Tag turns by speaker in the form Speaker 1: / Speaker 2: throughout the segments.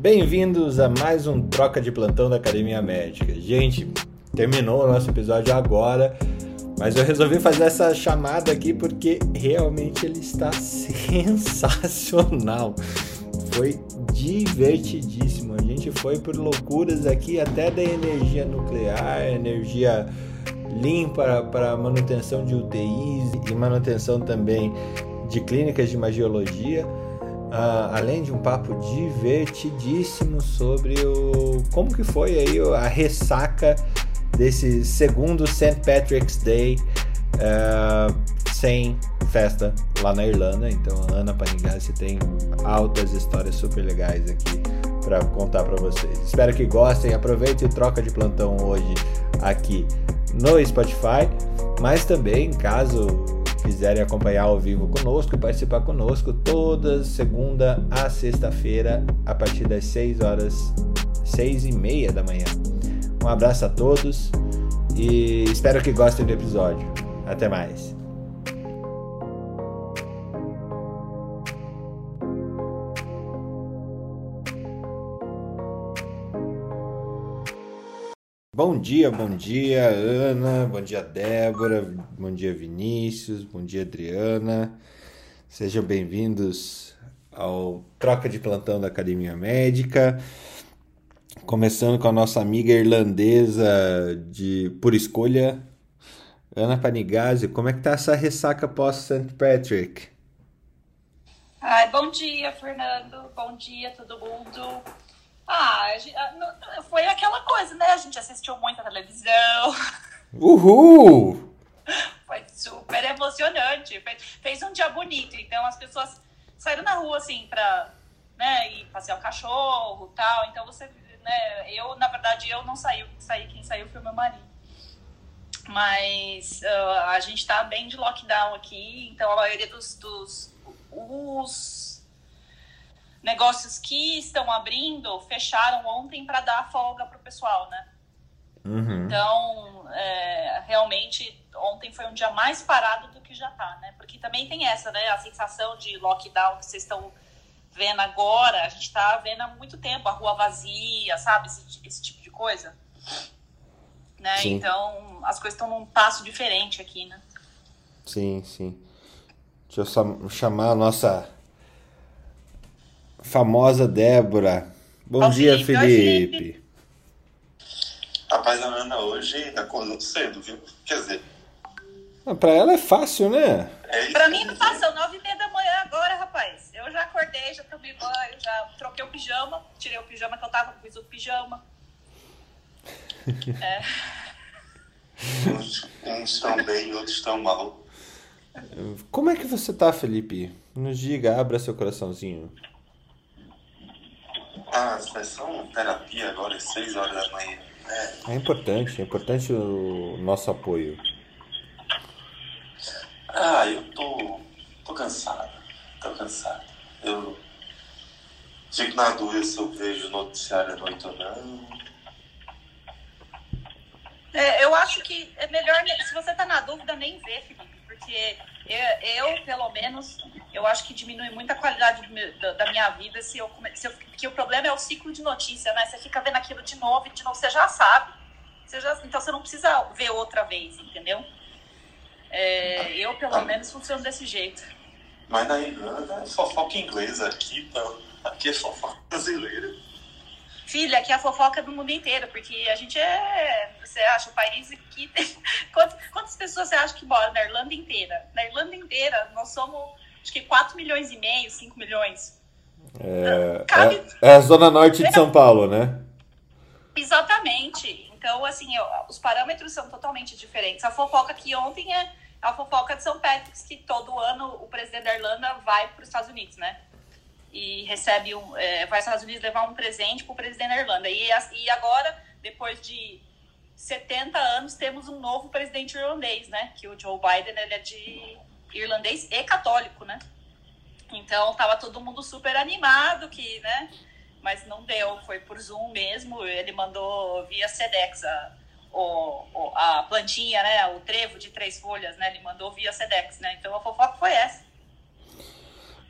Speaker 1: Bem-vindos a mais um Troca de Plantão da Academia Médica. Gente, terminou o nosso episódio agora, mas eu resolvi fazer essa chamada aqui porque realmente ele está sensacional. Foi divertidíssimo. A gente foi por loucuras aqui, até da energia nuclear, energia limpa para manutenção de UTIs e manutenção também de clínicas de magiologia. Uh, além de um papo divertidíssimo sobre o como que foi aí a ressaca desse segundo St. Patrick's Day uh, sem festa lá na Irlanda. Então, Ana Panigasi tem altas histórias super legais aqui para contar para vocês. Espero que gostem. Aproveite e troca de plantão hoje aqui no Spotify, mas também caso quiserem acompanhar ao vivo conosco participar conosco toda segunda a sexta-feira a partir das 6 horas, 6 e meia da manhã. Um abraço a todos e espero que gostem do episódio. Até mais. Bom dia, bom dia, Ana, bom dia, Débora, bom dia, Vinícius, bom dia, Adriana. Sejam bem-vindos ao Troca de Plantão da Academia Médica. Começando com a nossa amiga irlandesa de por escolha, Ana Panigazzi. Como é que tá essa ressaca pós St. Patrick?
Speaker 2: Ai, bom dia, Fernando. Bom dia, todo mundo. Ah, foi aquela coisa, né? A gente assistiu muita televisão.
Speaker 1: Uhul!
Speaker 2: Foi super emocionante. Fez um dia bonito. Então as pessoas saíram na rua, assim, pra né, ir passear o cachorro tal. Então você, né? Eu, na verdade, eu não saí. saí quem saiu foi meu marido. Mas uh, a gente tá bem de lockdown aqui. Então a maioria dos, dos os negócios que estão abrindo fecharam ontem para dar folga para o pessoal, né?
Speaker 1: Uhum.
Speaker 2: Então, é, realmente, ontem foi um dia mais parado do que já tá, né? Porque também tem essa, né? A sensação de lockdown que vocês estão vendo agora, a gente está vendo há muito tempo a rua vazia, sabe? Esse, esse tipo de coisa. Né? Sim. Então, as coisas estão num passo diferente aqui, né?
Speaker 1: Sim, sim. Deixa eu só chamar a nossa famosa Débora. Bom dia, Felipe.
Speaker 3: Rapaz, a Ana hoje acordou cedo, viu? Quer dizer.
Speaker 1: Ah, pra ela é fácil, né?
Speaker 2: É pra mim não passou nove e meia da manhã agora, rapaz. Eu já acordei, já tomei banho, já troquei o pijama, tirei o pijama que eu tava, fiz o pijama. é.
Speaker 3: Uns, uns estão bem, outros estão mal.
Speaker 1: Como é que você tá, Felipe? Nos diga, abra seu coraçãozinho.
Speaker 3: Ah, sessão terapia agora às 6 horas da manhã.
Speaker 1: É. é importante, é importante o nosso apoio.
Speaker 3: Ah, eu tô, tô cansado. Tô cansado. Eu fico na dúvida se eu vejo noticiário à noite ou não.
Speaker 2: É, eu acho que é melhor, se você tá na dúvida, nem ver, Felipe, porque eu, eu, pelo menos, eu acho que diminui muito a qualidade meu, da, minha vida se eu, se eu, porque o problema é o ciclo de notícia, né? Você fica vendo aquilo de novo e de novo, você já sabe. Você já, então você não precisa ver outra vez, entendeu? É, eu, pelo menos, funciono desse jeito.
Speaker 3: Mas na Irlanda é fofoca inglesa, aqui não. Aqui é fofoca brasileira.
Speaker 2: Filha, aqui é a fofoca do mundo inteiro, porque a gente é. Você acha o país que tem. Quantas, quantas pessoas você acha que moram na Irlanda inteira? Na Irlanda inteira, nós somos acho que 4 milhões e meio, 5 milhões.
Speaker 1: É, Cabe... é, é, a zona norte de São Paulo, né?
Speaker 2: Exatamente. Então, assim, eu, os parâmetros são totalmente diferentes. A fofoca aqui ontem é a fofoca de São Patrick's, que todo ano o presidente da Irlanda vai para os Estados Unidos, né? e recebe um, é, vai aos Estados Unidos levar um presente para o presidente da Irlanda. E, e agora, depois de 70 anos, temos um novo presidente irlandês, né? Que o Joe Biden ele é de irlandês e católico, né? Então tava todo mundo super animado que, né? Mas não deu, foi por Zoom mesmo. Ele mandou via Sedex a, a plantinha, né? O trevo de três folhas, né? Ele mandou via Sedex, né? Então a fofoca foi essa.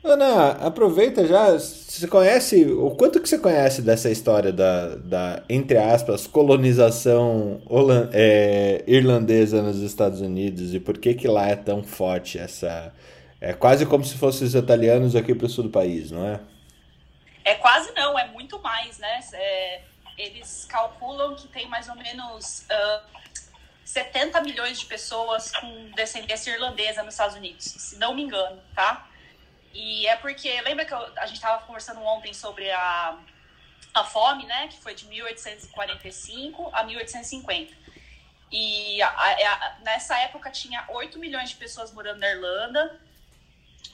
Speaker 1: Ana, aproveita já. Você conhece. O quanto que você conhece dessa história da, da entre aspas, colonização holand, é, irlandesa nos Estados Unidos e por que, que lá é tão forte essa. É quase como se fossem os italianos aqui para o sul do país, não é?
Speaker 2: É quase não, é muito mais, né? É, eles calculam que tem mais ou menos uh, 70 milhões de pessoas com descendência irlandesa nos Estados Unidos, se não me engano, tá? E é porque, lembra que eu, a gente estava conversando ontem sobre a, a fome, né? Que foi de 1845 a 1850. E a, a, nessa época tinha 8 milhões de pessoas morando na Irlanda.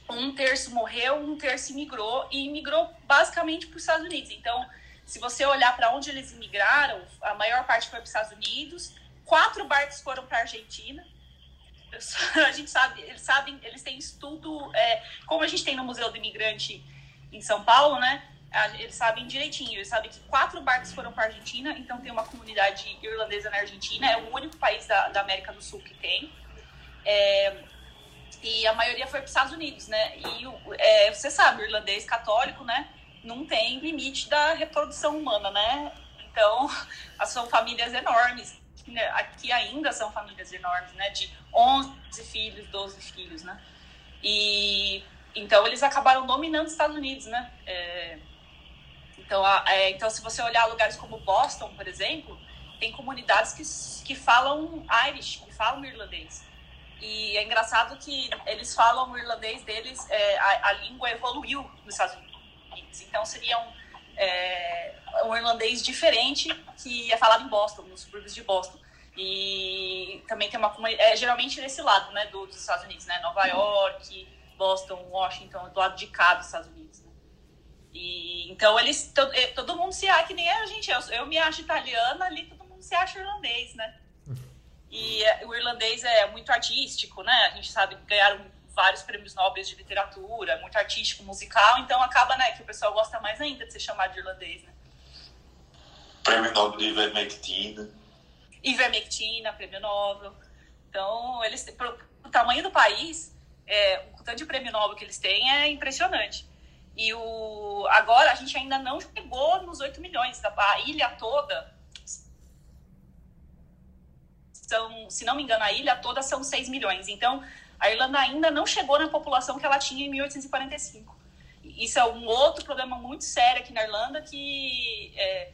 Speaker 2: Um terço morreu, um terço imigrou e imigrou basicamente para os Estados Unidos. Então, se você olhar para onde eles imigraram, a maior parte foi para os Estados Unidos. Quatro barcos foram para a Argentina a gente sabe, eles sabem, eles têm estudo, é, como a gente tem no Museu do Imigrante em São Paulo, né? Eles sabem direitinho, eles sabem que quatro barcos foram para a Argentina, então tem uma comunidade irlandesa na Argentina, é o único país da, da América do Sul que tem. É, e a maioria foi para os Estados Unidos, né? E é, você sabe, o irlandês católico, né? Não tem limite da reprodução humana, né? Então, são famílias enormes né, aqui ainda são famílias enormes, né? De 11 filhos, 12 filhos, né? E então eles acabaram dominando os Estados Unidos, né? É, então, a, é, então, se você olhar lugares como Boston, por exemplo, tem comunidades que, que falam Irish, que falam irlandês. E é engraçado que eles falam o irlandês deles, é, a, a, língua evoluiu nos Estados Unidos. Então, seria um, é, um irlandês diferente que é falado em Boston, nos subúrbios de Boston. E também tem uma comunidade, é, geralmente nesse lado, né, do, dos Estados Unidos, né, Nova York, Boston, Washington, do lado de cá dos Estados Unidos. Né? E, então eles, todo, é, todo mundo se acha, que nem a gente, eu, eu me acho italiana, ali todo mundo se acha irlandês, né? E é, o irlandês é muito artístico, né? A gente sabe que ganharam vários prêmios nobres de literatura, muito artístico, musical, então acaba, né, que o pessoal gosta mais ainda de ser chamado de irlandês, né?
Speaker 3: Prêmio Nobel de Ivermectina.
Speaker 2: Ivermectina, prêmio Nobel. Então, eles, pro, o tamanho do país, é, o tanto de prêmio Nobel que eles têm é impressionante. E o, agora a gente ainda não chegou nos 8 milhões. A ilha toda são, se não me engano, a ilha toda são 6 milhões. Então, a Irlanda ainda não chegou na população que ela tinha em 1845. Isso é um outro problema muito sério aqui na Irlanda, que é,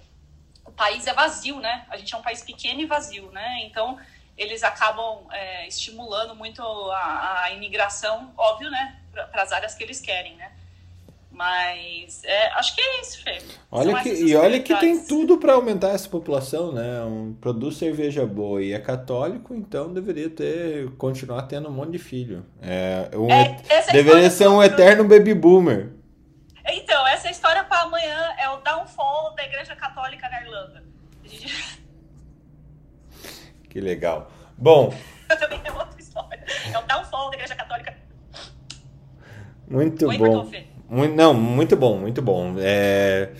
Speaker 2: o país é vazio, né? A gente é um país pequeno e vazio, né? Então, eles acabam é, estimulando muito a, a, imigração, óbvio, né? Para as áreas que eles querem, né? Mas é, acho que é isso, Fê.
Speaker 1: Olha que, e olha que tem tudo para aumentar essa população, né? Um, produz cerveja boa e é católico, então deveria ter continuar tendo um monte de filho. É, um, é, deveria ser um eterno baby boomer.
Speaker 2: Então, essa história para amanhã é o downfall da Igreja Católica na Irlanda.
Speaker 1: Que legal. Bom.
Speaker 2: Também é outra história. É o downfall da Igreja Católica.
Speaker 1: Muito Oi, bom. Muito, não, muito bom, muito bom. É,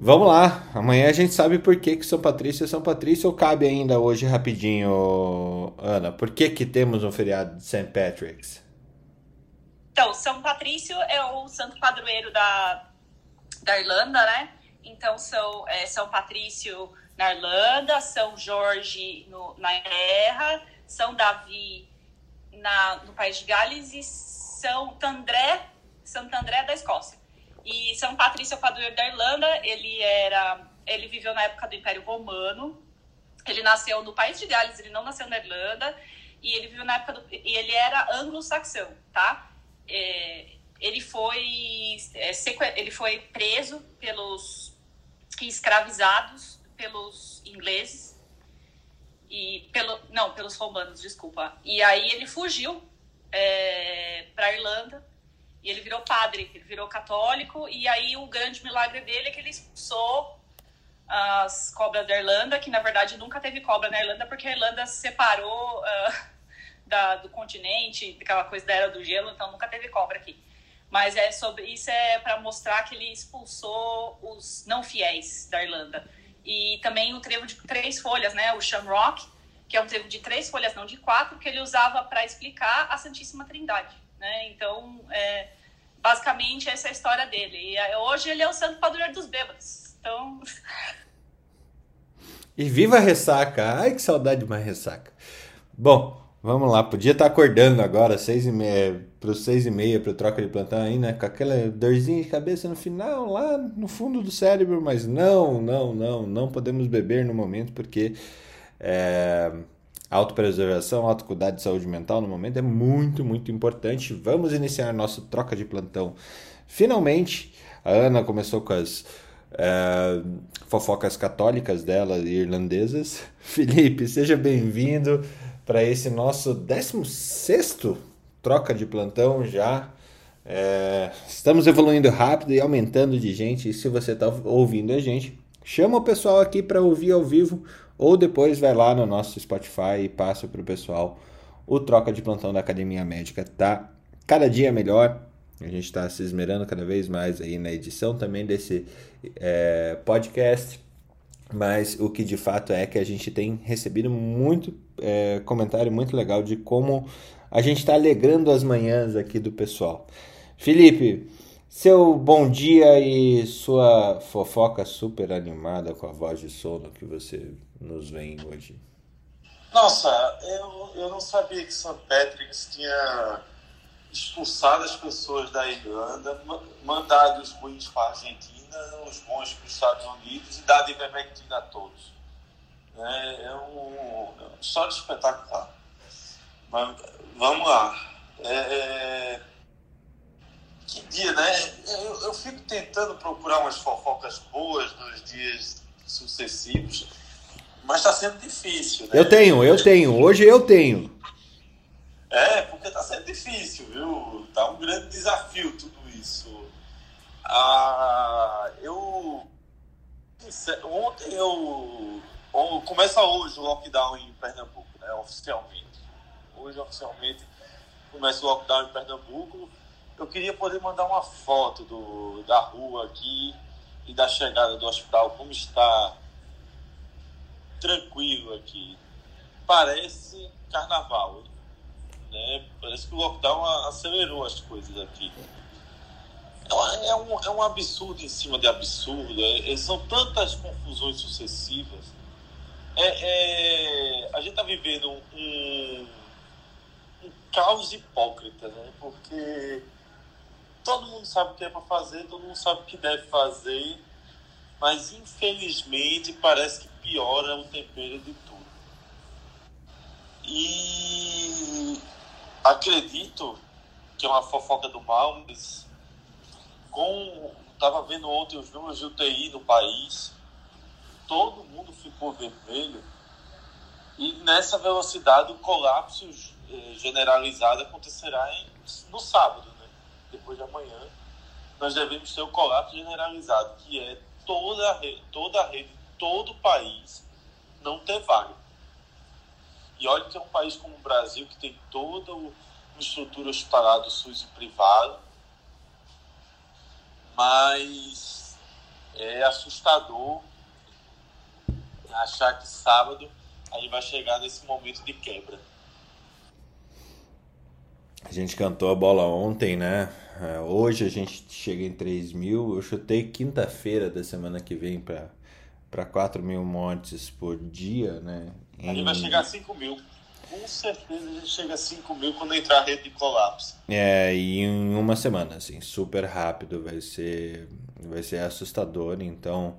Speaker 1: vamos lá. Amanhã a gente sabe por que, que São Patrício é São Patrício ou cabe ainda hoje rapidinho, Ana? Por que, que temos um feriado de St. Patrick's?
Speaker 2: Então, São Patrício é o santo padroeiro da, da Irlanda, né? Então, são, é, São Patrício na Irlanda, São Jorge no, na Terra, São Davi na, no País de Gales e São André Santo André da Escócia. E São Patrício Padroeiro da Irlanda, ele era, ele viveu na época do Império Romano. Ele nasceu no País de Gales, ele não nasceu na Irlanda. E ele viveu na época do, e ele era anglo-saxão, tá? É, ele foi é, ele foi preso pelos escravizados pelos ingleses e pelo não pelos romanos desculpa e aí ele fugiu é, para Irlanda e ele virou padre, ele virou católico, e aí o grande milagre dele é que ele expulsou as cobras da Irlanda, que na verdade nunca teve cobra na Irlanda, porque a Irlanda se separou uh, da, do continente, daquela coisa da era do gelo, então nunca teve cobra aqui. Mas é sobre isso é para mostrar que ele expulsou os não fiéis da Irlanda. E também o trevo de três folhas, né? O Shamrock, que é um trevo de três folhas, não de quatro, que ele usava para explicar a Santíssima Trindade né? Então, é, basicamente essa é a história dele. E eh, hoje ele é o santo padroeiro dos bêbados. Então.
Speaker 1: E viva a ressaca! Ai, que saudade de uma ressaca. Bom, vamos lá. Podia estar acordando agora, seis e meia, para seis e meia, para troca de plantão aí, né? Com aquela dorzinha de cabeça no final, lá no fundo do cérebro. Mas não, não, não, não podemos beber no momento, porque é, autopreservação, autocuidado de saúde mental no momento é muito, muito importante. Vamos iniciar nosso troca de plantão. Finalmente, a Ana começou com as é, fofocas católicas dela e irlandesas. Felipe, seja bem-vindo para esse nosso 16 troca de plantão já. É, estamos evoluindo rápido e aumentando de gente. E se você está ouvindo a gente, chama o pessoal aqui para ouvir ao vivo ou depois vai lá no nosso Spotify e passa para o pessoal. O troca de plantão da Academia Médica tá cada dia melhor. A gente está se esmerando cada vez mais aí na edição também desse é, podcast. Mas o que de fato é que a gente tem recebido muito é, comentário muito legal de como a gente está alegrando as manhãs aqui do pessoal. Felipe, seu bom dia e sua fofoca super animada com a voz de sono que você nos vem hoje.
Speaker 4: Nossa, eu, eu não sabia que St. Patrick's tinha expulsado as pessoas da Irlanda, mandado os ruins para a Argentina, os bons para os Estados Unidos e dado ivermectina a todos. É, é um, é um só de espetacular. Mas vamos lá. É, é, que dia, né? Eu, eu fico tentando procurar umas fofocas boas nos dias sucessivos, mas está sendo difícil. Né?
Speaker 1: Eu tenho, eu tenho. Hoje eu tenho.
Speaker 4: É, porque está sendo difícil, viu? Tá um grande desafio tudo isso. Ah, eu. Ontem eu. Começa hoje o lockdown em Pernambuco, né? Oficialmente. Hoje, oficialmente, começa o lockdown em Pernambuco. Eu queria poder mandar uma foto do, da rua aqui e da chegada do hospital, como está tranquilo aqui. Parece carnaval? Né? Parece que o lockdown acelerou as coisas aqui. É, é, um, é um absurdo em cima de absurdo. É, é são tantas confusões sucessivas. É, é a gente está vivendo um, um caos hipócrita, né? Porque todo mundo sabe o que é para fazer, todo mundo sabe o que deve fazer, mas infelizmente parece que piora o tempero de tudo. E acredito que é uma fofoca do mal, mas com estava vendo ontem os números de UTI no país, todo mundo ficou vermelho e nessa velocidade o colapso eh, generalizado acontecerá em, no sábado, né? depois de amanhã. Nós devemos ter o colapso generalizado, que é toda a rede, toda a rede, todo o país não ter vaga. E olha que é um país como o Brasil, que tem toda uma estrutura hospitalar do SUS e privado, mas é assustador achar que sábado a gente vai chegar nesse momento de quebra.
Speaker 1: A gente cantou a bola ontem, né? É, hoje a gente chega em 3 mil. Eu chutei quinta-feira da semana que vem para 4 mil mortes por dia, né?
Speaker 4: Em... A gente vai chegar a 5 mil. Com certeza a gente chega a 5 mil quando entrar a rede de colapso.
Speaker 1: É, e em uma semana, assim, super rápido, vai ser, vai ser assustador. Então,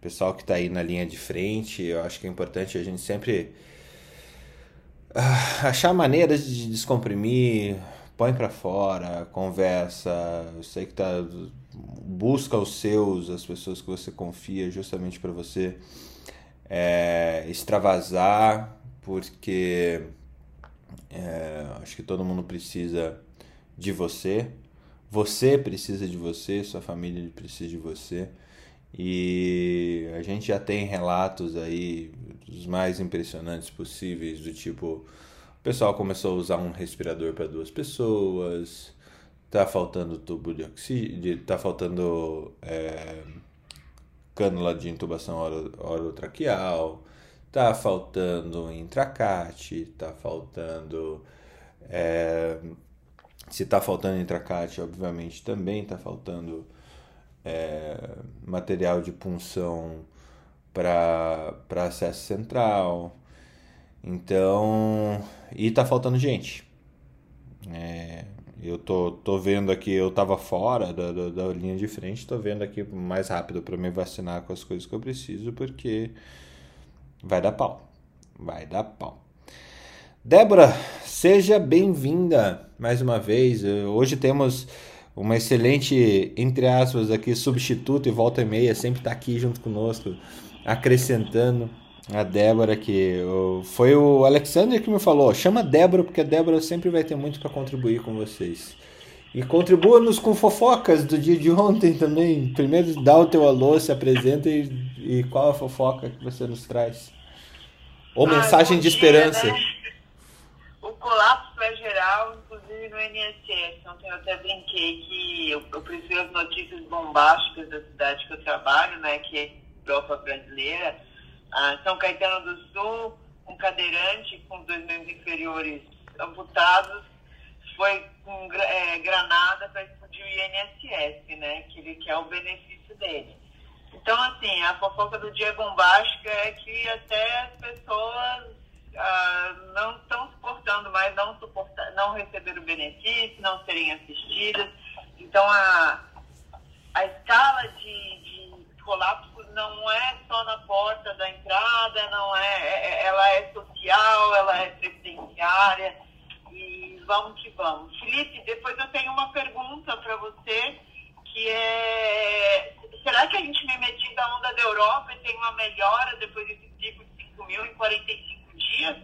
Speaker 1: pessoal que está aí na linha de frente, eu acho que é importante a gente sempre ah, achar maneiras de descomprimir, põe para fora, conversa, eu sei que tá busca os seus, as pessoas que você confia justamente para você é, extravasar, porque é, acho que todo mundo precisa de você, você precisa de você, sua família precisa de você. E a gente já tem relatos aí dos mais impressionantes possíveis, do tipo, o pessoal começou a usar um respirador para duas pessoas, tá faltando tubo de oxigênio, tá faltando é, cânula de intubação oro, orotraqueal, tá faltando intracate, tá faltando é, Se está faltando intracate, obviamente também está faltando é, material de punção para acesso central. Então, e está faltando gente. É, eu tô, tô vendo aqui, eu tava fora da, da, da linha de frente, tô vendo aqui mais rápido para me vacinar com as coisas que eu preciso, porque vai dar pau. Vai dar pau. Débora, seja bem-vinda mais uma vez. Hoje temos uma excelente, entre aspas, aqui, substituto e volta e meia, sempre está aqui junto conosco, acrescentando a Débora, que foi o Alexander que me falou, chama Débora, porque a Débora sempre vai ter muito para contribuir com vocês. E contribua-nos com fofocas do dia de ontem também. Primeiro dá o teu alô, se apresenta e, e qual a fofoca que você nos traz? Ou ah, mensagem de dia, esperança. Né?
Speaker 5: colapso é geral, inclusive no INSS. Ontem eu até brinquei que eu, eu prefiro as notícias bombásticas da cidade que eu trabalho, né, que é a Europa brasileira. Ah, São Caetano do Sul, um cadeirante com dois membros inferiores amputados, foi com é, granada para explodir o INSS, né, que ele quer o benefício dele. Então, assim, a fofoca do dia bombástica é que até as pessoas ah, não estão suportando mais, não, suportar, não receber o benefício, não serem assistidas. Então, a, a escala de colapso não é só na porta da entrada, não é, é, é ela é social, ela é previdenciária e vamos que vamos. Felipe, depois eu tenho uma pergunta para você que é será que a gente mimetiza da onda da Europa e tem uma melhora depois desse pico de 5 mil em 45 dias,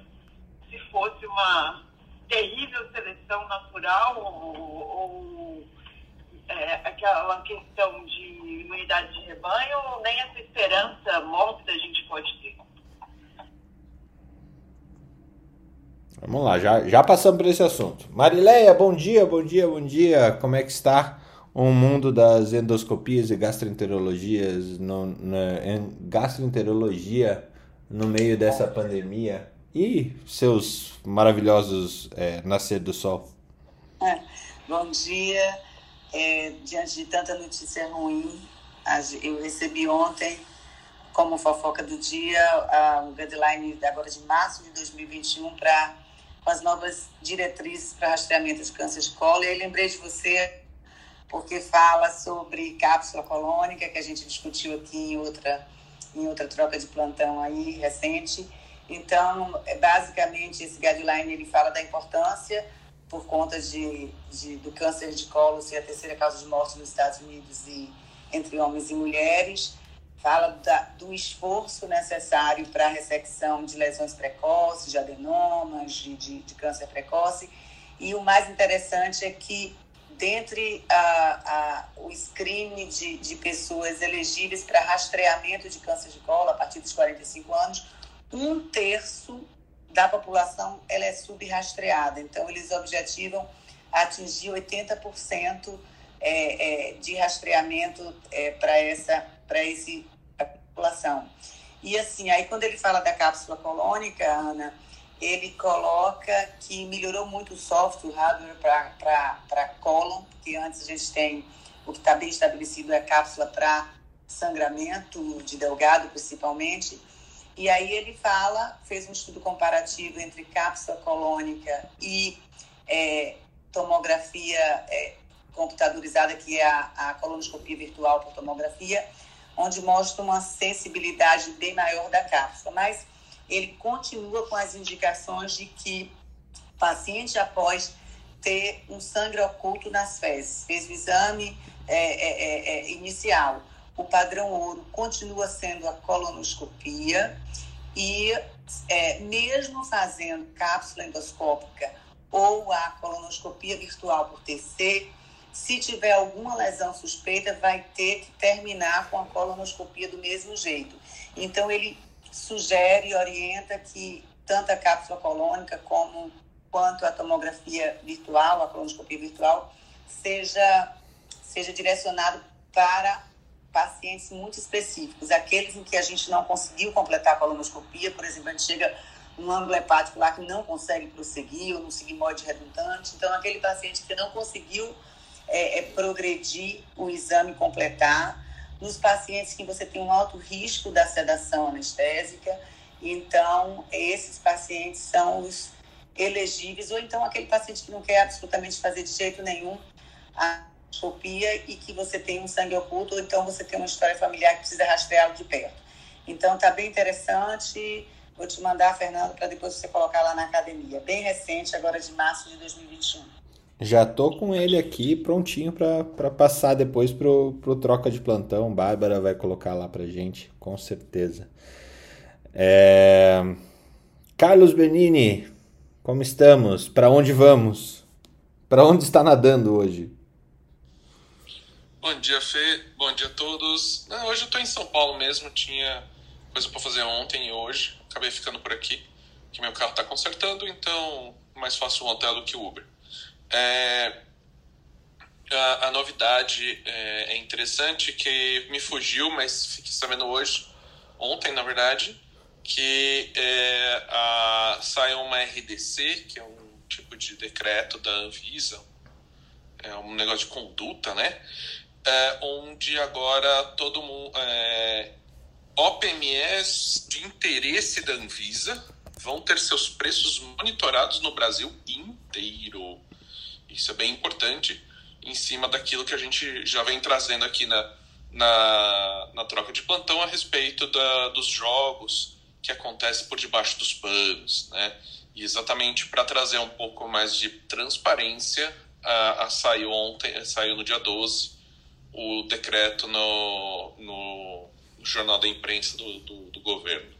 Speaker 5: se fosse uma terrível seleção natural ou, ou é, aquela questão de imunidade de rebanho, nem essa esperança mórbida a gente pode ter.
Speaker 1: Vamos lá, já, já passamos por esse assunto. Marileia, bom dia, bom dia, bom dia. Como é que está o mundo das endoscopias e gastroenterologias no, na, em gastroenterologia no meio dessa pandemia e seus maravilhosos é, nascer do sol.
Speaker 6: É, bom dia. É, diante de tanta notícia ruim, eu recebi ontem, como fofoca do dia, o guideline agora de março de 2021 para as novas diretrizes para rastreamento de câncer de colo. E aí lembrei de você porque fala sobre cápsula colônica, que a gente discutiu aqui em outra em outra troca de plantão aí recente. Então, é, basicamente, esse guideline ele fala da importância por conta de, de, do câncer de colo ser a terceira causa de morte nos Estados Unidos e entre homens e mulheres. Fala da, do esforço necessário para a ressecção de lesões precoces, de adenomas, de, de, de câncer precoce. E o mais interessante é que dentre a, a, o screening de, de pessoas elegíveis para rastreamento de câncer de colo a partir dos 45 anos, um terço da população ela é subrastreada. Então, eles objetivam atingir 80% é, é, de rastreamento é, para essa para esse população. E assim, aí quando ele fala da cápsula colônica, Ana, ele coloca que melhorou muito o software, o hardware para cólon, porque antes a gente tem o que está bem estabelecido é a cápsula para sangramento de delgado, principalmente. E aí ele fala, fez um estudo comparativo entre cápsula colônica e é, tomografia é, computadorizada, que é a, a colonoscopia virtual por tomografia, onde mostra uma sensibilidade bem maior da cápsula. Mas ele continua com as indicações de que paciente após ter um sangue oculto nas fezes, fez o exame é, é, é, é, inicial, o padrão ouro continua sendo a colonoscopia e é, mesmo fazendo cápsula endoscópica ou a colonoscopia virtual por TC, se tiver alguma lesão suspeita, vai ter que terminar com a colonoscopia do mesmo jeito. Então, ele sugere e orienta que tanto a cápsula colônica como quanto a tomografia virtual, a colonoscopia virtual, seja, seja direcionado para pacientes muito específicos, aqueles em que a gente não conseguiu completar a colonoscopia, por exemplo, a gente chega um ângulo hepático lá que não consegue prosseguir, ou no sigmoide redundante. Então, aquele paciente que não conseguiu é, é, progredir o exame completar, nos pacientes que você tem um alto risco da sedação anestésica, então esses pacientes são os elegíveis, ou então aquele paciente que não quer absolutamente fazer de jeito nenhum a e que você tem um sangue oculto, ou então você tem uma história familiar que precisa rastreá-lo de perto. Então, tá bem interessante. Vou te mandar, Fernando, para depois você colocar lá na academia. Bem recente, agora de março de 2021.
Speaker 1: Já tô com ele aqui prontinho para passar depois pro, pro troca de plantão. Bárbara vai colocar lá pra gente, com certeza. É... Carlos Benini, como estamos? Para onde vamos? Para onde está nadando hoje?
Speaker 7: Bom dia, Fê. Bom dia a todos. Não, hoje eu estou em São Paulo mesmo. Tinha coisa para fazer ontem e hoje. Acabei ficando por aqui, que meu carro está consertando, então mais fácil o hotel do que o Uber. É, a, a, novidade é, é, interessante que me fugiu, mas fiquei sabendo hoje, ontem na verdade, que é, a, saiu uma RDC, que é um tipo de decreto da Anvisa, é um negócio de conduta, né? É, onde agora todo mundo. É, OPMEs de interesse da Anvisa vão ter seus preços monitorados no Brasil inteiro. Isso é bem importante, em cima daquilo que a gente já vem trazendo aqui na, na, na troca de plantão a respeito da, dos jogos que acontece por debaixo dos panos, né? E exatamente para trazer um pouco mais de transparência, a, a saiu ontem, saiu no dia 12 o decreto no, no, jornal da imprensa do, do, do, governo.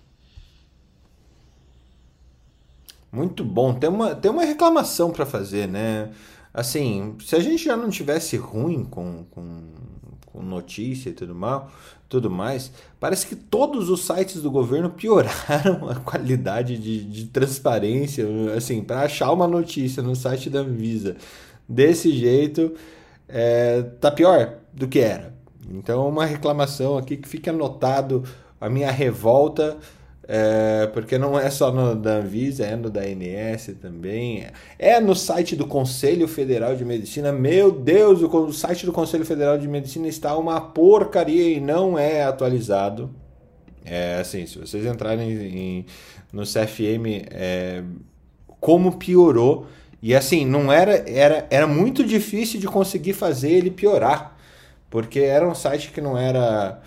Speaker 1: Muito bom. Tem uma, tem uma reclamação para fazer, né? Assim, se a gente já não tivesse ruim com, com, com notícia e tudo mal, tudo mais, parece que todos os sites do governo pioraram a qualidade de, de transparência, assim, para achar uma notícia no site da Anvisa desse jeito, é, tá pior do que era. Então, uma reclamação aqui que fica anotado a minha revolta é, porque não é só no da Anvisa, é no da ANS também. É no site do Conselho Federal de Medicina. Meu Deus, o site do Conselho Federal de Medicina está uma porcaria e não é atualizado. É assim, se vocês entrarem em, no CFM, é, como piorou. E assim, não era, era, era muito difícil de conseguir fazer ele piorar. Porque era um site que não era.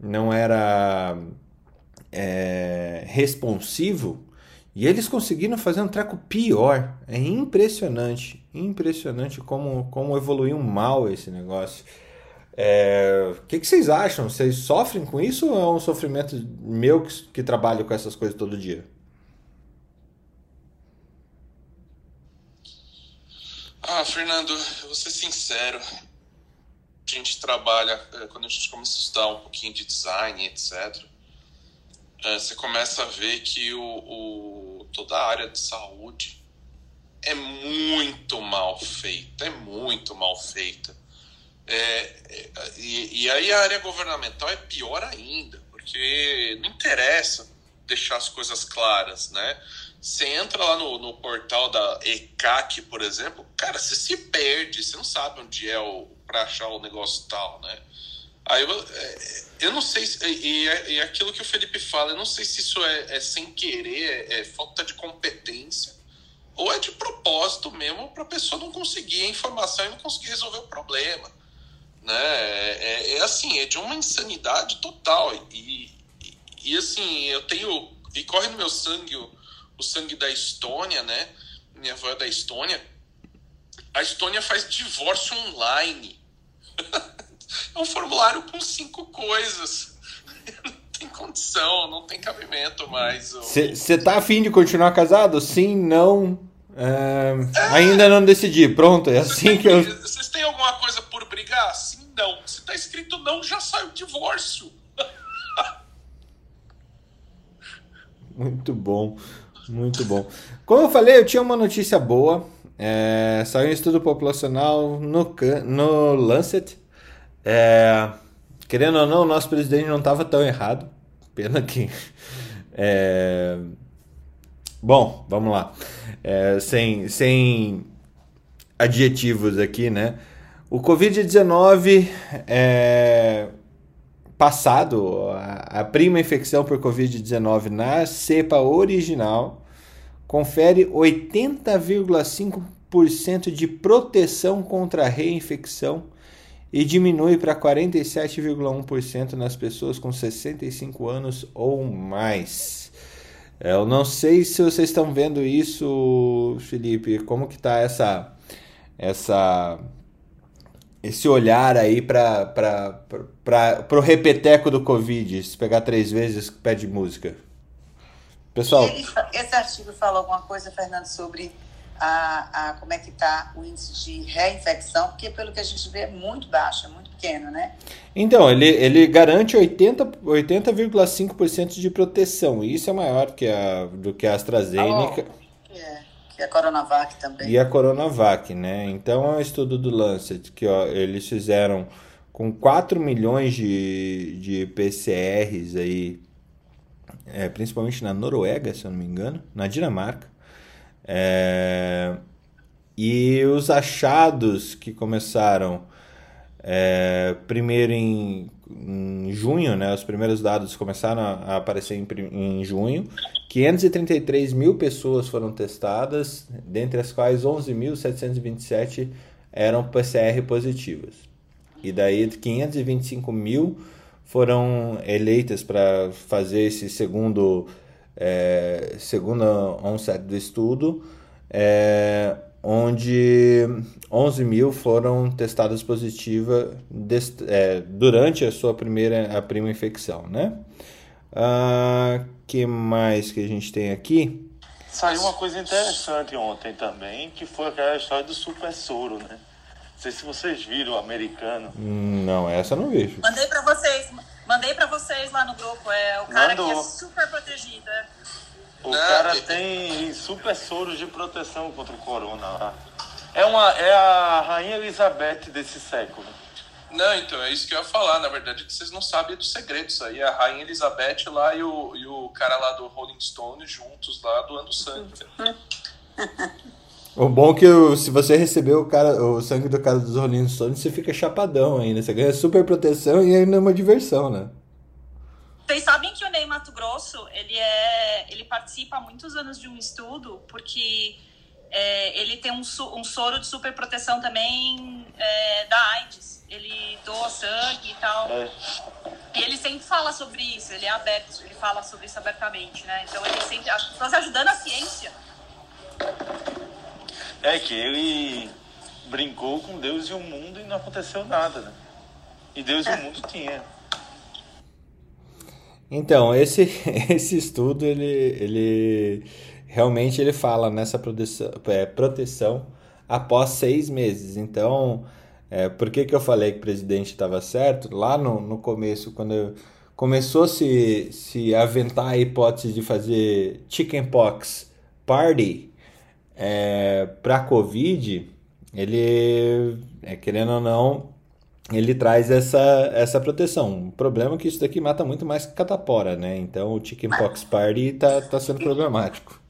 Speaker 1: Não era é, responsivo e eles conseguiram fazer um treco pior. É impressionante, impressionante como, como evoluiu mal esse negócio. É, o que, que, vocês acham? Vocês sofrem com isso ou é um sofrimento meu que, que trabalho com essas coisas todo dia?
Speaker 7: Ah, Fernando, eu vou ser sincero. A gente trabalha, é, quando a gente começa a estudar um pouquinho de design, etc é, você começa a ver que o, o, toda a área de saúde é muito mal feita, é muito mal feita. É, é, e, e, aí a área governamental é pior ainda, porque não interessa deixar as coisas claras, né? Você entra lá no, no portal da ECAC, por exemplo, cara, você se perde, você não sabe onde é o para achar o negócio tal, né? Aí eu, é, eu não sei, se, e, e aquilo que o Felipe fala, eu não sei se isso é, é sem querer, é, é, falta de competência, ou é de propósito mesmo para a pessoa não conseguir a informação e não conseguir resolver o problema. Né? É, é, é assim, é de uma insanidade total. E, e, e, assim, eu tenho. E corre no meu sangue o, o sangue da Estônia, né? Minha avó é da Estônia. A Estônia faz divórcio online. É um formulário com cinco coisas. Não tem condição, não tem cabimento mais.
Speaker 1: Você tá afim de continuar casado? Sim, não. É... É... Ainda não decidi. Pronto, é assim que eu.
Speaker 7: Vocês têm alguma coisa por brigar? Sim, não. Se tá escrito não, já saiu o divórcio.
Speaker 1: Muito bom, muito bom. Como eu falei, eu tinha uma notícia boa. É, saiu um estudo populacional no, no Lancet é, querendo ou não, nosso presidente não estava tão errado. Pena que. É, Bom, vamos lá. É, sem, sem adjetivos aqui, né? O Covid-19 é passado, a, a prima infecção por Covid-19 na cepa original confere 80,5% de proteção contra a reinfecção e diminui para 47,1% nas pessoas com 65 anos ou mais. Eu não sei se vocês estão vendo isso, Felipe, como que tá essa essa esse olhar aí para o repeteco do Covid, se pegar três vezes, pede música. Pessoal.
Speaker 6: Ele, esse artigo fala alguma coisa, Fernando, sobre a, a, como é que está o índice de reinfecção, porque pelo que a gente vê é muito baixo, é muito pequeno, né?
Speaker 1: Então, ele, ele garante 80,5% 80, de proteção, e isso é maior que a, do que a AstraZeneca.
Speaker 6: Oh, é, que a Coronavac também.
Speaker 1: E a Coronavac, né? Então, é um estudo do Lancet, que ó, eles fizeram com 4 milhões de, de PCRs aí, é, principalmente na Noruega, se eu não me engano, na Dinamarca, é, e os achados que começaram é, primeiro em, em, junho, né, os primeiros dados começaram a, aparecer em, em, junho. 533 mil pessoas foram testadas, dentre as quais 11.727 eram PCR positivas. E daí 525 mil foram eleitas para fazer esse segundo é, segundo onset do estudo, é, onde 11 mil foram testadas positivas é, durante a sua primeira a prima infecção, né? Ah, que mais que a gente tem aqui?
Speaker 3: Saiu uma coisa interessante ontem também, que foi aquela história do super soro, né? Não sei se vocês viram o americano.
Speaker 1: Não, essa eu não vejo.
Speaker 2: Mandei para vocês. Mandei pra vocês lá no grupo. É o cara Mandou. que é super protegido. É.
Speaker 3: O cara tem super soros de proteção contra o corona lá. É, uma, é a Rainha Elizabeth desse século.
Speaker 7: Não, então, é isso que eu ia falar. Na verdade, que vocês não sabem dos segredos aí. A Rainha Elizabeth lá e o, e o cara lá do Rolling Stone juntos lá doando sangue.
Speaker 1: O bom é que se você receber o, cara, o sangue do cara dos Rolling Stones, você fica chapadão ainda. Você ganha super proteção e ainda é uma diversão, né?
Speaker 2: Vocês sabem que o Ney Mato Grosso, ele, é, ele participa há muitos anos de um estudo, porque é, ele tem um, um, soro de super proteção também é, da AIDS. Ele doa sangue e tal. É. E ele sempre fala sobre isso, ele é aberto, ele fala sobre isso abertamente, né? Então ele sempre. As pessoas ajudando a ciência.
Speaker 3: É que ele brincou com Deus e o mundo e não aconteceu nada, né? E Deus e o mundo tinha.
Speaker 1: Então, esse, esse estudo, ele, ele realmente ele fala nessa proteção, é, proteção após seis meses. Então, é, por que, que eu falei que o presidente estava certo? Lá no, no começo, quando começou a se, se aventar a hipótese de fazer chickenpox party, é, para Covid, ele, é, querendo ou não, ele traz essa, essa proteção. O problema é que isso daqui mata muito mais que catapora, né? Então o chickenpox party tá, tá sendo problemático.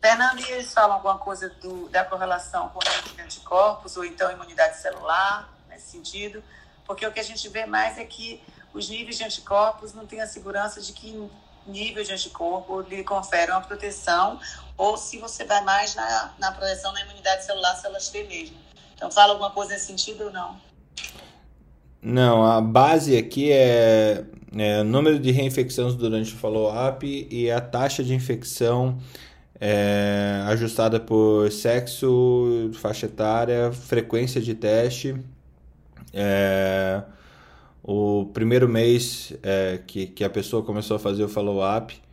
Speaker 6: Fernando, e eles falam alguma coisa do, da correlação com anticorpos ou então imunidade celular, nesse sentido? Porque o que a gente vê mais é que os níveis de anticorpos não têm a segurança de que nível de anticorpo lhe confere uma proteção ou se você vai mais na, na proteção na imunidade celular, células T mesmo. Então, fala alguma coisa nesse sentido ou não?
Speaker 1: Não, a base aqui é, é o número de reinfecções durante o follow-up e a taxa de infecção é, ajustada por sexo, faixa etária, frequência de teste, é, o primeiro mês é, que, que a pessoa começou a fazer o follow-up.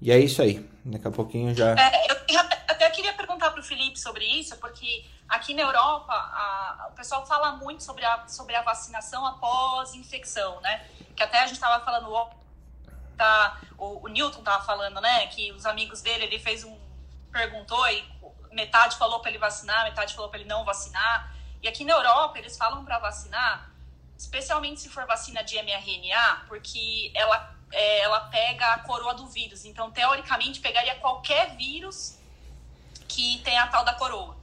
Speaker 1: E é isso aí. Daqui a pouquinho já.
Speaker 2: É, eu até queria perguntar para o Felipe sobre isso, porque aqui na Europa a, o pessoal fala muito sobre a, sobre a vacinação após infecção, né? Que até a gente estava falando, tá, o, o Newton estava falando, né? Que os amigos dele, ele fez um. perguntou e metade falou para ele vacinar, metade falou para ele não vacinar. E aqui na Europa eles falam para vacinar, especialmente se for vacina de mRNA, porque ela é, ela pega a coroa do vírus. Então, teoricamente, pegaria qualquer vírus que tem a tal da coroa.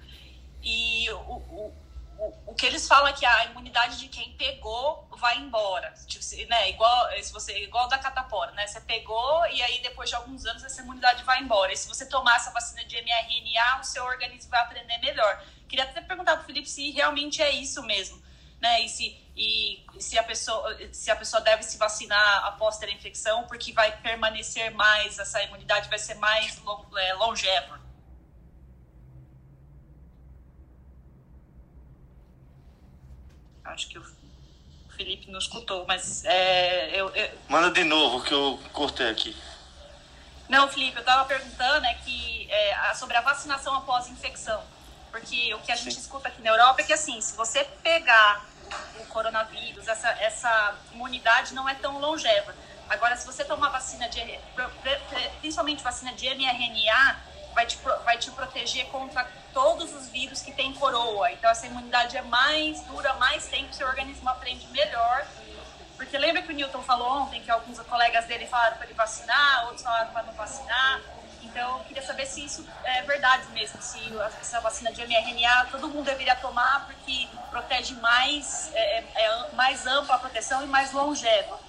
Speaker 2: E o, o, o, o que eles falam é que a imunidade de quem pegou vai embora. Tipo, né, igual, se você, igual da catapora, né? Você pegou e aí depois de alguns anos essa imunidade vai embora. E se você tomar essa vacina de mRNA, o seu organismo vai aprender melhor. Queria até perguntar para o Felipe se realmente é isso mesmo. Né? E se, e se, a pessoa, se a pessoa deve se vacinar após ter a infecção, porque vai permanecer mais, essa imunidade vai ser mais é, longeva. Acho que o Felipe não escutou, mas é, eu, eu...
Speaker 4: Manda de novo que eu cortei aqui.
Speaker 2: Não, Felipe, eu estava perguntando é que, é, sobre a vacinação após infecção. Porque o que a gente Sim. escuta aqui na Europa é que, assim, se você pegar o coronavírus, essa, essa imunidade não é tão longeva. Agora, se você tomar vacina de, principalmente vacina de mRNA, vai te, vai te proteger contra todos os vírus que tem coroa. Então, essa imunidade é mais, dura mais tempo, seu organismo aprende melhor. Porque lembra que o Newton falou ontem que alguns colegas dele falaram para ele vacinar, outros falaram para não vacinar. Então, eu queria saber se isso é verdade mesmo, se essa vacina de mRNA todo mundo deveria tomar porque protege mais, é, é, é mais ampla a proteção e mais longeva.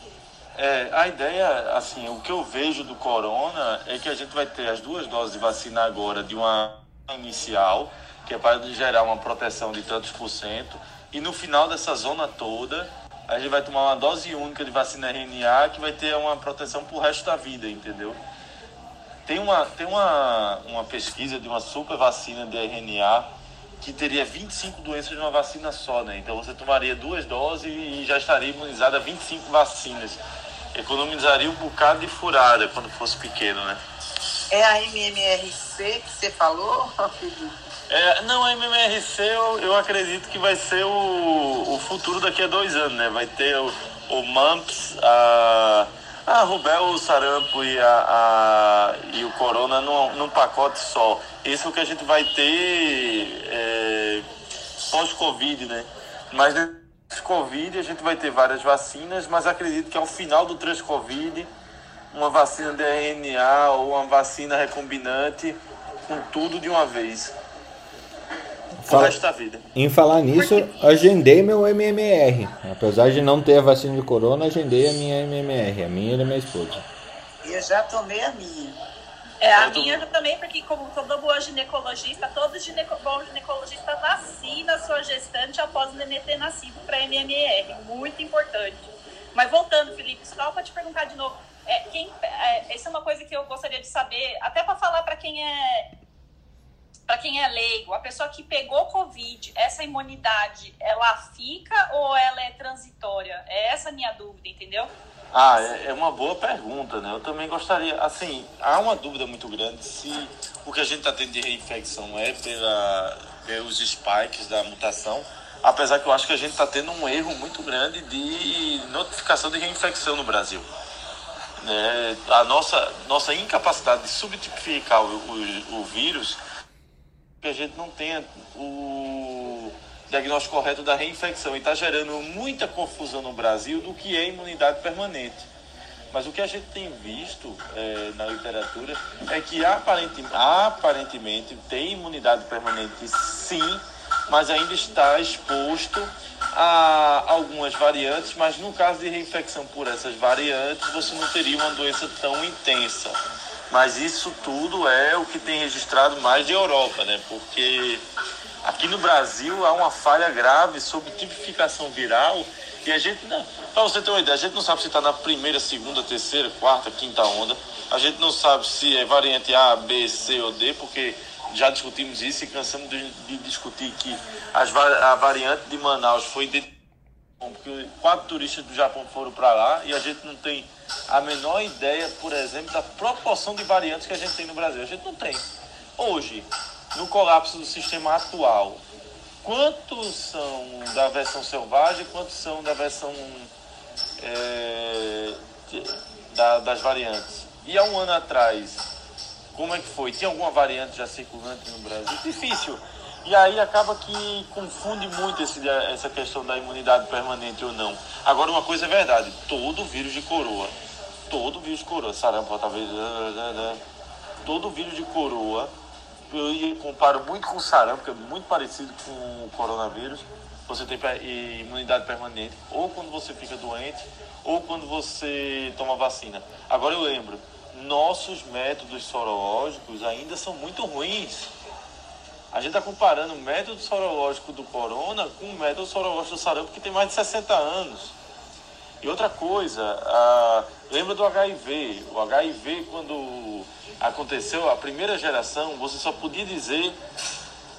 Speaker 4: É, a ideia, assim, o que eu vejo do corona é que a gente vai ter as duas doses de vacina agora de uma inicial, que é para gerar uma proteção de tantos por cento, e no final dessa zona toda, a gente vai tomar uma dose única de vacina RNA que vai ter uma proteção pro resto da vida, entendeu? Tem uma, tem uma, uma pesquisa de uma super vacina de RNA que teria 25 doenças de uma vacina só, né? Então você tomaria duas doses e já estaria imunizado a 25 vacinas. Economizaria um bocado de furada quando fosse pequeno, né?
Speaker 6: É a MMRC que você falou,
Speaker 4: É, não, a MMRC eu, eu acredito que vai ser o, o futuro daqui a dois anos, né? Vai ter o, o MUMPS, a a ah, rubéola, o sarampo e, a, a, e o corona num, num pacote só. Isso é o que a gente vai ter é, pós-Covid, né? Mas depois Covid a gente vai ter várias vacinas, mas acredito que ao final do trans-Covid, uma vacina de RNA ou uma vacina recombinante com tudo de uma vez. Fala, resto da vida.
Speaker 1: Em falar nisso, agendei meu MMR. Apesar de não ter a vacina de corona, agendei a minha MMR, a minha e a minha esposa.
Speaker 6: Eu já tomei a minha.
Speaker 2: É, a minha eu também, porque como toda boa ginecologista, todo gineco, bom ginecologista vacina sua gestante após o nenê ter nascido para MMR. Muito importante. Mas voltando, Felipe, só para te perguntar de novo, é, quem, é, essa é uma coisa que eu gostaria de saber, até para falar para quem é para quem é leigo, a pessoa que pegou Covid, essa imunidade, ela fica ou ela é transitória? É essa a minha dúvida, entendeu?
Speaker 4: Ah, é, é uma boa pergunta, né? Eu também gostaria, assim, há uma dúvida muito grande se o que a gente está tendo de reinfecção é pela, pelos spikes da mutação, apesar que eu acho que a gente está tendo um erro muito grande de notificação de reinfecção no Brasil. Né? A nossa, nossa incapacidade de subtipificar o, o, o vírus que a gente não tenha o diagnóstico correto da reinfecção e está gerando muita confusão no Brasil do que é imunidade permanente. Mas o que a gente tem visto é, na literatura é que aparentemente, aparentemente tem imunidade permanente sim, mas ainda está exposto a algumas variantes, mas no caso de reinfecção por essas variantes, você não teria uma doença tão intensa. Mas isso tudo é o que tem registrado mais de Europa, né? Porque aqui no Brasil há uma falha grave sobre tipificação viral e a gente. Para você ter uma ideia, a gente não sabe se está na primeira, segunda, terceira, quarta, quinta onda. A gente não sabe se é variante A, B, C ou D, porque já discutimos isso e cansamos de, de discutir que as, a variante de Manaus foi identificada porque quatro turistas do Japão foram para lá e a gente não tem a menor ideia, por exemplo, da proporção de variantes que a gente tem no Brasil. A gente não tem. Hoje, no colapso do sistema atual, quantos são da versão selvagem, quantos são da versão é, da, das variantes? E há um ano atrás, como é que foi? Tinha alguma variante já circulante no Brasil? Difícil. E aí acaba que confunde muito esse, essa questão da imunidade permanente ou não. Agora, uma coisa é verdade: todo vírus de coroa todo vírus de coroa, sarampo, talvez, todo vírus de coroa, eu comparo muito com sarampo, que é muito parecido com o coronavírus, você tem imunidade permanente, ou quando você fica doente, ou quando você toma vacina. Agora eu lembro, nossos métodos sorológicos ainda são muito ruins. A gente está comparando o método sorológico do corona com o método sorológico do sarampo que tem mais de 60 anos. E outra coisa, lembra do HIV? O HIV, quando aconteceu a primeira geração, você só podia dizer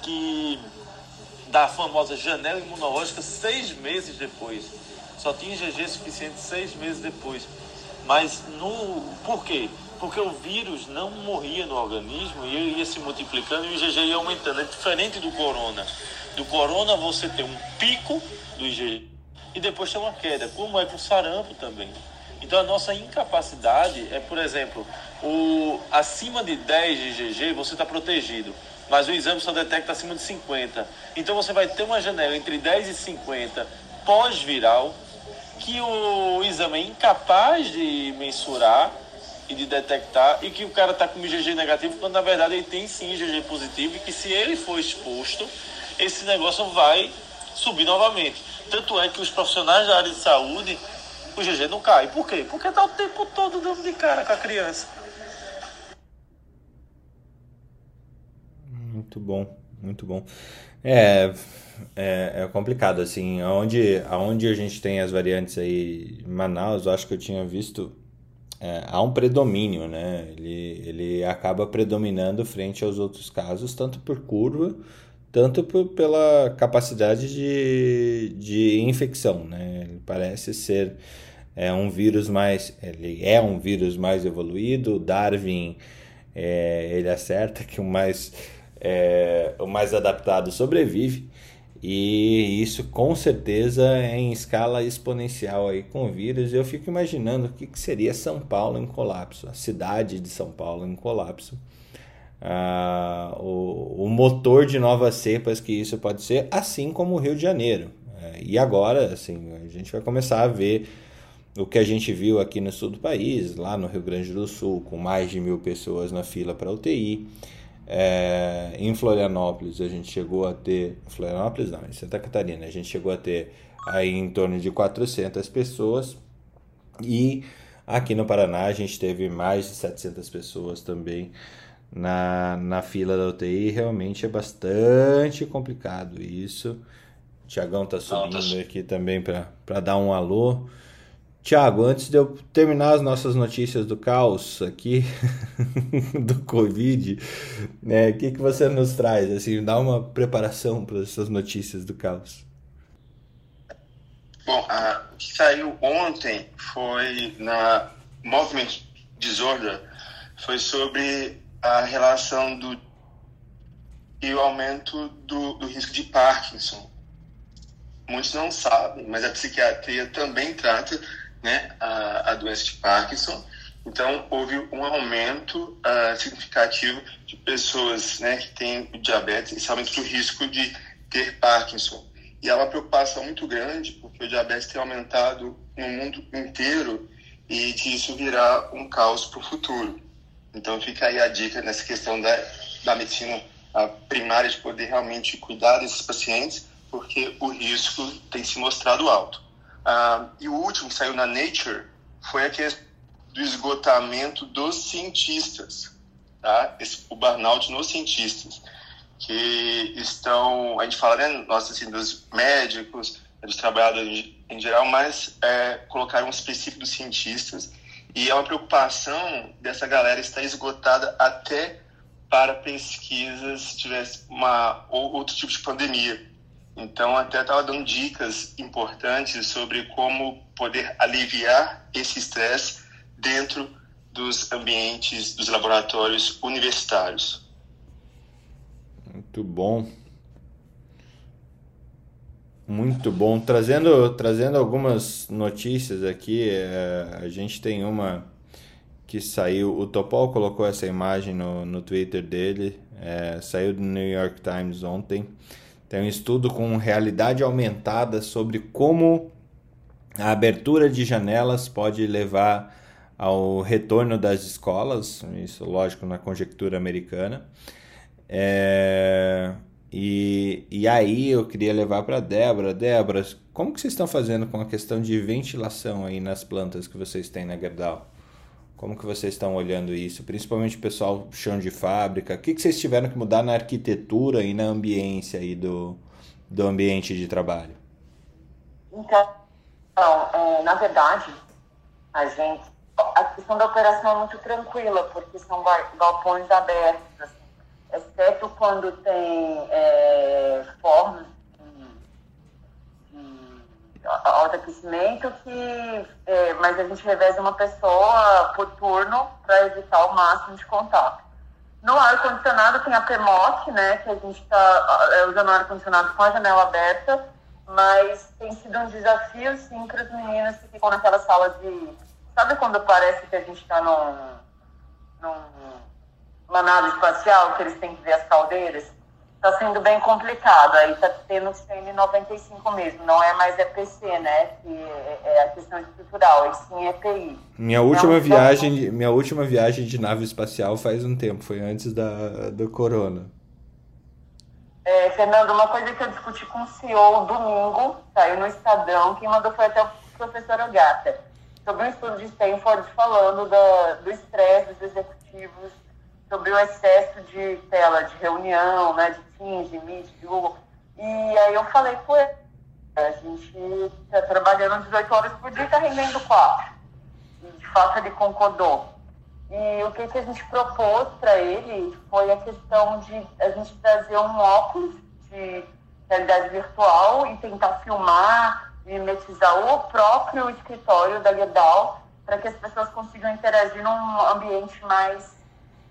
Speaker 4: que da famosa janela imunológica seis meses depois. Só tinha IgG suficiente seis meses depois. Mas no por quê? Porque o vírus não morria no organismo e ele ia se multiplicando e o IgG ia aumentando. É diferente do corona. Do corona você tem um pico do IgG e depois tem uma queda, como é com o sarampo também. Então a nossa incapacidade é, por exemplo, o acima de 10 de IgG você está protegido mas o exame só detecta acima de 50. Então você vai ter uma janela entre 10 e 50 pós-viral que o exame é incapaz de mensurar e de detectar e que o cara está com IgG negativo quando na verdade ele tem sim IgG positivo e que se ele for exposto, esse negócio vai subir novamente. Tanto é que os profissionais da área de saúde, o IgG não cai. Por quê? Porque está o tempo todo dando de cara com a criança.
Speaker 1: Muito bom, muito bom. É, é, é, complicado, assim, aonde, aonde a gente tem as variantes aí, Manaus, eu acho que eu tinha visto, é, há um predomínio, né? Ele, ele acaba predominando frente aos outros casos, tanto por curva, tanto por, pela capacidade de, de infecção, né? Ele parece ser é, um vírus mais, ele é um vírus mais evoluído, Darwin, é, ele acerta que o mais é, o mais adaptado sobrevive. E isso com certeza é em escala exponencial aí com o vírus. Eu fico imaginando o que, que seria São Paulo em colapso, a cidade de São Paulo em colapso. Ah, o, o motor de novas cepas que isso pode ser, assim como o Rio de Janeiro. É, e agora, assim, a gente vai começar a ver o que a gente viu aqui no sul do país, lá no Rio Grande do Sul, com mais de mil pessoas na fila para UTI. É, em Florianópolis a gente chegou a ter, Florianópolis não, em Santa Catarina a gente chegou a ter aí em torno de 400 pessoas e aqui no Paraná a gente teve mais de 700 pessoas também na, na fila da UTI, realmente é bastante complicado isso. O Tiagão tá subindo aqui também para dar um alô. Tiago, antes de eu terminar as nossas notícias do caos aqui, do Covid, né, o que, que você nos traz? Assim, dá uma preparação para essas notícias do caos.
Speaker 8: Bom, a, o que saiu ontem foi na Movement Disorder, foi sobre a relação do e o aumento do, do risco de Parkinson. Muitos não sabem, mas a psiquiatria também trata né, a, a doença de Parkinson. Então, houve um aumento uh, significativo de pessoas né, que têm diabetes, esse aumento do risco de ter Parkinson. E é uma preocupação muito grande, porque o diabetes tem aumentado no mundo inteiro e que isso virá um caos para o futuro. Então, fica aí a dica nessa questão da, da medicina primária, de poder realmente cuidar desses pacientes, porque o risco tem se mostrado alto. Ah, e o último que saiu na Nature foi aquele do esgotamento dos cientistas, tá? Esse, o burnout nos cientistas, que estão, a gente fala, né, nossa, assim, dos médicos, dos trabalhadores em geral, mas é, colocaram um específico dos cientistas, e é uma preocupação dessa galera estar esgotada até para pesquisas se tivesse uma, ou outro tipo de pandemia. Então, até estava dando dicas importantes sobre como poder aliviar esse estresse dentro dos ambientes dos laboratórios universitários.
Speaker 1: Muito bom. Muito bom. Trazendo, trazendo algumas notícias aqui, é, a gente tem uma que saiu. O Topol colocou essa imagem no, no Twitter dele, é, saiu do New York Times ontem. Tem um estudo com realidade aumentada sobre como a abertura de janelas pode levar ao retorno das escolas, isso lógico na conjectura americana. É, e, e aí eu queria levar para Débora. Débora, como que vocês estão fazendo com a questão de ventilação aí nas plantas que vocês têm na Gerdau? Como que vocês estão olhando isso? Principalmente o pessoal chão de fábrica. O que, que vocês tiveram que mudar na arquitetura e na ambiência aí do, do ambiente de trabalho?
Speaker 9: Então, é, na verdade, a gente... A questão da operação é muito tranquila, porque são galpões abertos, assim, exceto quando tem é, alto aquecimento, que, é, mas a gente reveza uma pessoa por turno para evitar o máximo de contato. No ar-condicionado tem a PMOC, né, que a gente está é, usando o ar-condicionado com a janela aberta, mas tem sido um desafio, sim, para os meninos que ficam naquela sala de... Sabe quando parece que a gente está num, num, numa nave espacial, que eles têm que ver as caldeiras? Está sendo bem complicado. Aí está tendo CN95 mesmo, não é mais EPC, né? Que é, é a questão estrutural, e sim EPI.
Speaker 1: Minha última, viagem, minha última viagem de nave espacial faz um tempo, foi antes da, do Corona.
Speaker 9: É, Fernando, uma coisa que eu discuti com o CEO domingo, saiu no Estadão, quem mandou foi até o professor Ogata, sobre um estudo de Stanford falando do estresse dos executivos sobre o excesso de tela de reunião, né, de Teams, de Meet, de Google. E aí eu falei com ele, a gente está trabalhando 18 horas por dia e está rendendo 4. E de fato ele concordou. E o que, que a gente propôs para ele foi a questão de a gente trazer um óculos de realidade virtual e tentar filmar, mimetizar o próprio escritório da Guedal para que as pessoas consigam interagir num ambiente mais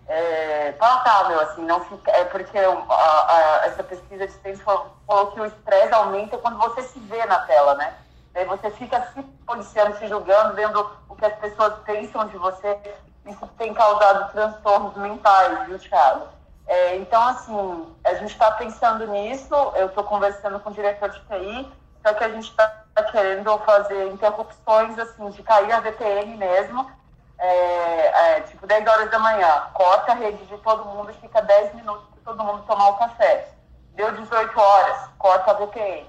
Speaker 9: é, palatável, assim, não fica, é porque a, a, essa pesquisa de Stanford falou que o estresse aumenta quando você se vê na tela, né? Aí você fica se policiando, se julgando, vendo o que as pessoas pensam de você. Isso tem causado transtornos mentais, viu, Thiago? É, então, assim, a gente está pensando nisso, eu estou conversando com o diretor de TI, só que a gente está querendo fazer interrupções, assim, de cair a VPN mesmo, é, é, tipo 10 horas da manhã, corta a rede de todo mundo e fica 10 minutos para todo mundo tomar o café. Deu 18 horas, corta a VPN.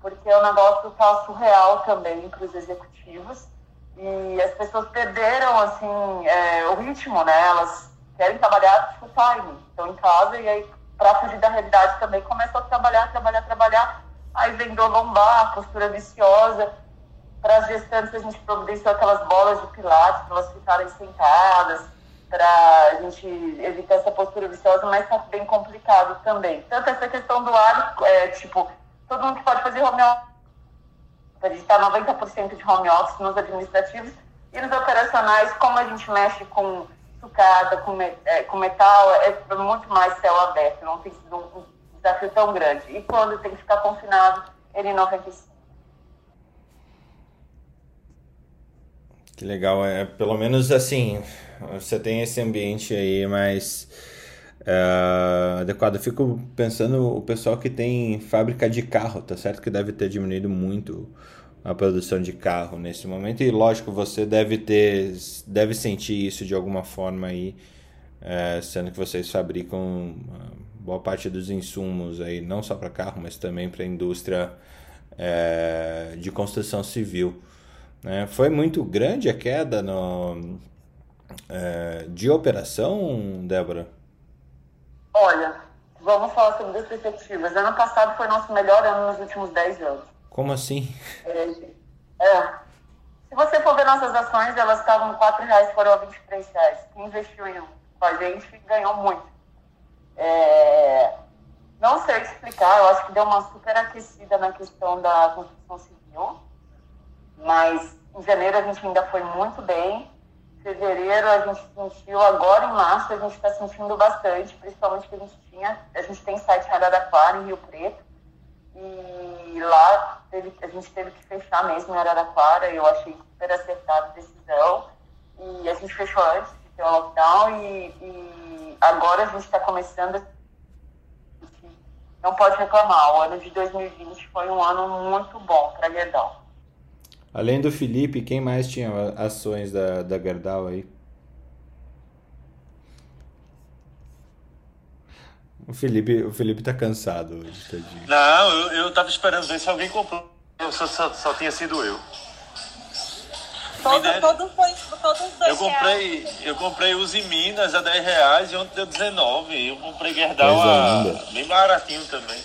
Speaker 9: Porque o negócio está surreal também para os executivos. E as pessoas perderam, assim, é, o ritmo, né? Elas querem trabalhar full time, estão em casa e aí, para fugir da realidade também, começam a trabalhar, trabalhar, trabalhar. Aí vem dor lombar, postura viciosa para as gestantes, a gente providenciou aquelas bolas de pilates para elas ficarem sentadas, para a gente evitar essa postura viciosa, mas está bem complicado também. Tanto essa questão do ar, é, tipo, todo mundo que pode fazer home office, a gente está 90% de home office nos administrativos e nos operacionais, como a gente mexe com sucata, com, é, com metal, é muito mais céu aberto, não tem sido um desafio tão grande. E quando tem que ficar confinado, ele 95%.
Speaker 1: Que legal, é pelo menos assim, você tem esse ambiente aí mais é, adequado. Eu fico pensando o pessoal que tem fábrica de carro, tá certo que deve ter diminuído muito a produção de carro nesse momento e lógico você deve ter, deve sentir isso de alguma forma aí, é, sendo que vocês fabricam boa parte dos insumos aí não só para carro, mas também para a indústria é, de construção civil. Né? Foi muito grande a queda no, é, de operação, Débora?
Speaker 9: Olha, vamos falar sobre as perspectivas. Ano passado foi nosso melhor ano nos últimos 10 anos.
Speaker 1: Como assim?
Speaker 9: É, é. Se você for ver nossas ações, elas estavam R$ reais, foram a R$ reais. Quem investiu em, com a gente ganhou muito. É, não sei explicar, eu acho que deu uma super aquecida na questão da construção civil mas em janeiro a gente ainda foi muito bem. Fevereiro a gente sentiu, agora em março a gente está sentindo bastante, principalmente que a gente tinha, a gente tem site em Araraquara, em Rio Preto, e lá teve, a gente teve que fechar mesmo em Araraquara, eu achei super acertada a decisão, e a gente fechou antes de ter o lockdown, e, e agora a gente está começando não pode reclamar. O ano de 2020 foi um ano muito bom para Gerdau.
Speaker 1: Além do Felipe, quem mais tinha ações da, da Gerdau aí? O Felipe, o Felipe tá cansado hoje, tadinho.
Speaker 4: Não, eu, eu tava esperando ver se alguém comprou. Eu só, só, só tinha sido eu.
Speaker 2: Todo,
Speaker 4: Ideia-
Speaker 2: todo foi, todos os dois
Speaker 4: Eu comprei,
Speaker 2: reais.
Speaker 4: eu comprei os em Minas a 10 reais e ontem deu 19. Eu comprei Gerdau a bem baratinho também.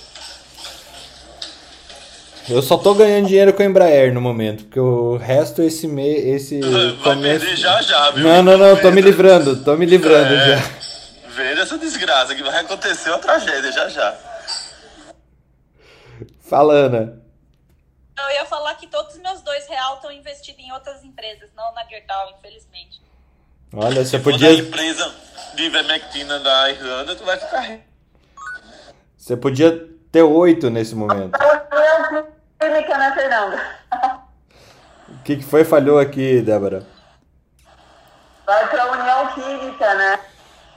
Speaker 1: Eu só tô ganhando dinheiro com a Embraer no momento, porque o resto esse mês, esse
Speaker 4: Vai perder já já, viu?
Speaker 1: Não, não, não, tô me livrando, tô me livrando
Speaker 4: É.
Speaker 1: já.
Speaker 4: Vendo essa desgraça que vai acontecer uma tragédia já já.
Speaker 1: Fala, Ana.
Speaker 2: Eu ia falar que todos os meus dois real estão investidos em outras empresas, não na Gerdau, infelizmente.
Speaker 1: Olha, você
Speaker 4: Se for
Speaker 1: podia,
Speaker 4: empresa de ivermectina da Irlanda, tu vai ficar
Speaker 1: você podia ter oito nesse momento.
Speaker 9: Química, né, Fernando?
Speaker 1: O que, que foi falhou aqui, Débora?
Speaker 9: Vai pra União Química, né?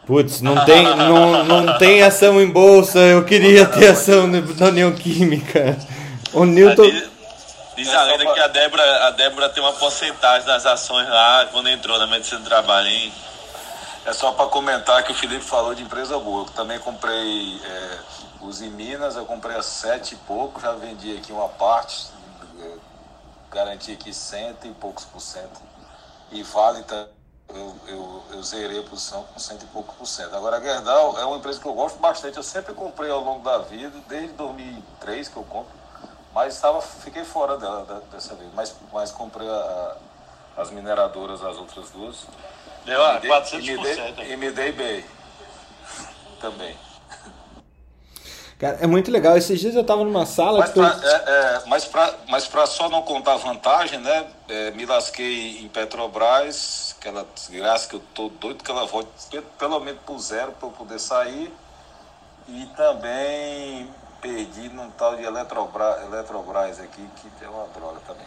Speaker 1: Putz, não tem, não, não tem ação em bolsa, eu queria ter ação na União Química. O Newton.
Speaker 4: Diz, diz a lenda que a Débora, a Débora tem uma porcentagem das ações lá quando entrou na medicina do trabalho, hein?
Speaker 10: É só para comentar que o Felipe falou de empresa boa. Eu também comprei é, os em Minas, eu comprei a sete e pouco, já vendi aqui uma parte, garanti aqui cento e poucos por cento. E Vale, tá, eu, eu, eu zerei a posição com cento e poucos por cento. Agora a Gerdau é uma empresa que eu gosto bastante, eu sempre comprei ao longo da vida, desde 2003 que eu compro, mas estava, fiquei fora dela dessa vez. Mas, mas comprei a- as mineradoras, as outras duas.
Speaker 4: Deu a
Speaker 10: dei-
Speaker 4: 400%.
Speaker 10: E me dei, e me dei bem. Também.
Speaker 1: Cara, é muito legal. Esses dias eu tava numa sala
Speaker 10: Mas
Speaker 1: eu-
Speaker 10: pra, é, é, mas pra- mas pra só não contar vantagem, né? é, me lasquei em Petrobras, aquela desgraça que eu tô doido que ela volte pe- pelo menos pro zero para eu poder sair. E também perdi num tal de Eletrobras, Eletrobras aqui, que é uma droga também.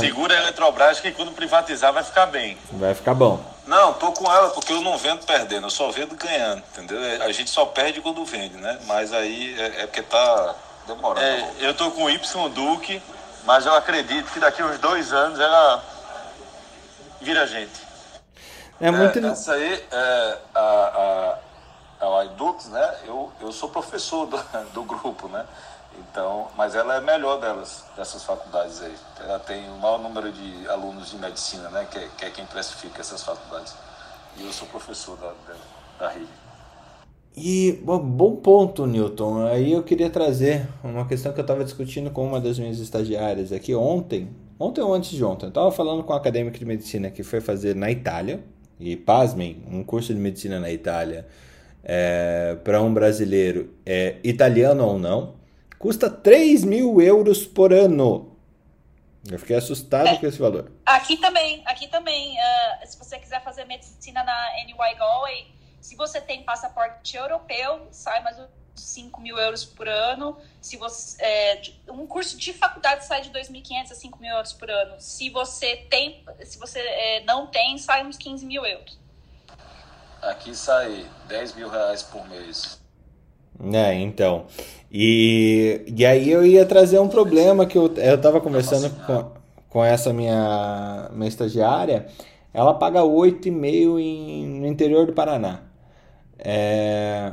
Speaker 4: Segura a Eletrobras que quando privatizar vai ficar bem.
Speaker 1: vai ficar bom.
Speaker 10: Não, tô com ela porque eu não vendo perdendo, eu só vendo ganhando, entendeu? É, A gente só perde quando vende, né? Mas aí é, é porque tá demorando.
Speaker 4: É, eu tô com o Y Duque, mas eu acredito que daqui uns dois anos ela vira gente.
Speaker 1: É muito.
Speaker 10: É, essa aí, é, a, a, a né? Eu, eu sou professor do, do grupo, né? Então, mas ela é a melhor delas, dessas faculdades aí. Ela tem o maior número de alunos de medicina, né? Que, é- que é quem precifica essas faculdades. E eu sou professor da, da, da rede.
Speaker 1: E bom, bom ponto, Newton. Aí eu queria trazer uma questão que eu estava discutindo com uma das minhas estagiárias aqui ontem. Ontem ou antes de ontem, eu estava falando com um acadêmico de medicina que foi fazer na Itália. E pasmem, um curso de medicina na Itália para um brasileiro, é, italiano ou não, custa 3 mil euros por ano. Eu fiquei assustado com esse valor.
Speaker 2: Aqui também, aqui também, ah, se você quiser fazer medicina na NY Galway, se você tem passaporte europeu, sai mais uns 5 mil euros por ano. Se você, é, um curso de faculdade sai de 2.500 a 5 mil euros por ano. Se você tem, se você é, não tem, sai uns 15 mil euros.
Speaker 10: Aqui sai 10 mil reais por mês.
Speaker 1: É, então. E, e aí eu ia trazer um problema que eu, eu tava conversando com, com essa minha, minha estagiária. Ela paga 8,5 em, no interior do Paraná. É,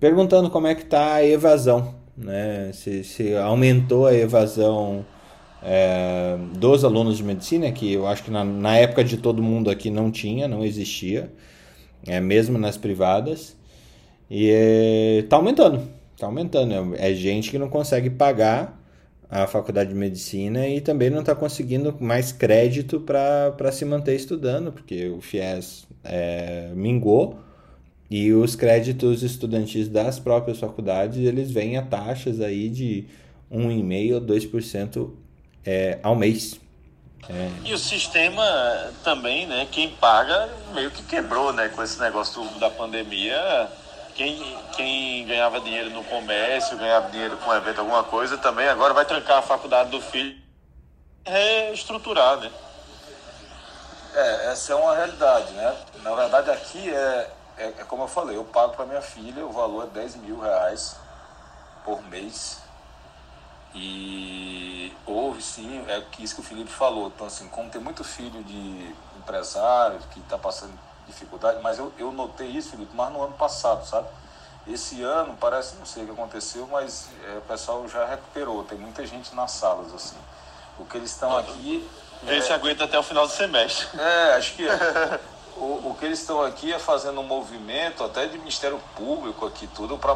Speaker 1: perguntando como é que tá a evasão, né? Se, se aumentou a evasão é, dos alunos de medicina, que eu acho que na, na época de todo mundo aqui não tinha, não existia, é, mesmo nas privadas. E é, tá aumentando, tá aumentando. É gente que não consegue pagar a faculdade de medicina e também não está conseguindo mais crédito para se manter estudando, porque o FIES é, mingou e os créditos estudantis das próprias faculdades eles vêm a taxas aí de 1,5% 2% é, ao mês. É,
Speaker 4: E o sistema também, né? Quem paga meio que quebrou, né? Com esse negócio da pandemia. Quem, quem ganhava dinheiro no comércio, ganhava dinheiro com evento, alguma coisa, também agora vai trancar a faculdade do filho e reestruturar, né?
Speaker 10: É, essa é uma realidade, né? Na verdade, aqui é, é, é como eu falei, eu pago para minha filha, o valor é 10 mil reais por mês. E houve sim, é isso que o Felipe falou. Então, assim, como tem muito filho de empresário que está passando dificuldade, mas eu, eu notei isso, Felipe, mas no ano passado, sabe? Esse ano parece, não sei o que aconteceu, mas é, o pessoal já recuperou, tem muita gente nas salas, assim. O que eles estão aqui.
Speaker 4: Vê é, se aguenta até o final do semestre.
Speaker 10: É, acho que é. o, o que eles estão aqui é fazendo um movimento até de Ministério Público aqui, tudo para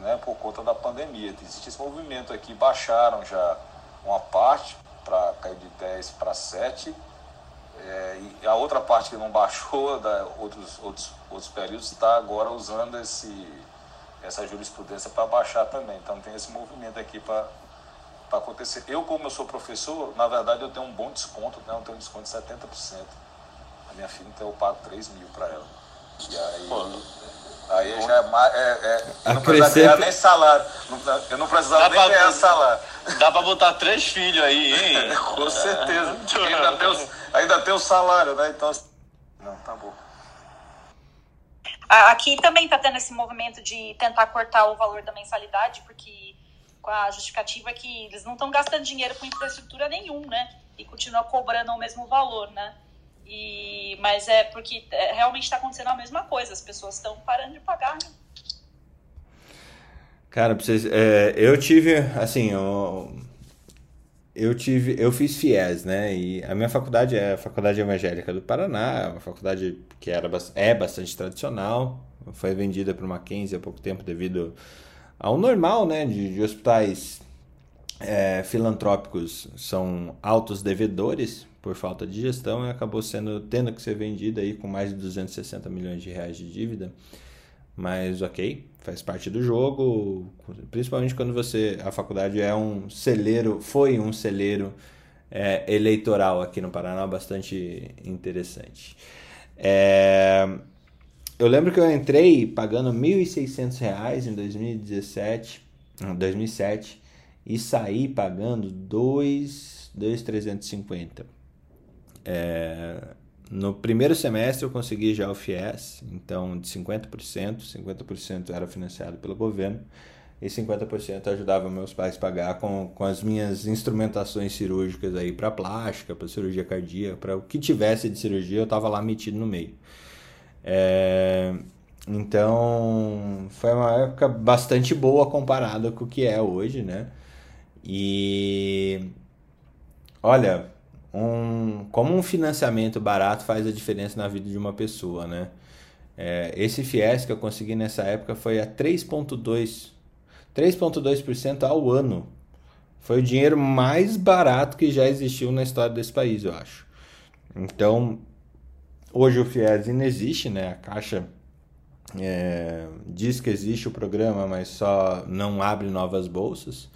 Speaker 10: né, por conta da pandemia. Existe esse movimento aqui, baixaram já uma parte para cair de 10 para 7 é, e a outra parte que não baixou, da outros, outros, outros períodos, está agora usando esse, essa jurisprudência para baixar também. Então tem esse movimento aqui para acontecer. Eu, como eu sou professor, na verdade eu tenho um bom desconto, né? eu tenho um desconto de 70%. A minha filha, então eu pago 3 mil para ela. E aí, Pô, aí já é, é, é não precisa ganhar nem salário. Eu não precisava nem ganhar salário.
Speaker 4: Dá para botar três filhos aí, hein?
Speaker 10: Com certeza. Ainda tem os ainda tem o salário, né? Então, não, tá bom.
Speaker 2: Aqui também está tendo esse movimento de tentar cortar o valor da mensalidade, porque com a justificativa que eles não estão gastando dinheiro com infraestrutura nenhum, né? E continuam cobrando o mesmo valor, né? E, mas é porque é, realmente está acontecendo a mesma coisa, as pessoas estão parando de pagar. Né?
Speaker 1: Cara, pra vocês, é, eu tive, assim, eu, eu tive, eu fiz FIES, né? E a minha faculdade é a Faculdade Evangélica do Paraná, uma faculdade que era, é bastante tradicional, foi vendida para uma Mackenzie há pouco tempo devido ao normal, né? De, de hospitais é, filantrópicos são altos devedores por falta de gestão e acabou sendo tendo que ser vendida aí com mais de 260 milhões de reais de dívida. Mas ok, faz parte do jogo, principalmente quando você a faculdade é um celeiro, foi um celeiro é, eleitoral aqui no Paraná bastante interessante. É, eu lembro que eu entrei pagando R$ 1.600 em 2017, 2007 e saí pagando 2.350. É, no primeiro semestre eu consegui já o FIES, então de 50%, 50% era financiado pelo governo e 50% ajudava meus pais a pagar com, com as minhas instrumentações cirúrgicas aí para plástica, para cirurgia cardíaca, para o que tivesse de cirurgia eu estava lá metido no meio. É, então foi uma época bastante boa comparada com o que é hoje, né? E olha, um, como um financiamento barato faz a diferença na vida de uma pessoa, né? É, esse FIES que eu consegui nessa época foi a 3,2% 3,2% ao ano. Foi o dinheiro mais barato que já existiu na história desse país, eu acho. Então, hoje o FIES ainda existe, né? A Caixa é, diz que existe o programa, mas só não abre novas bolsas,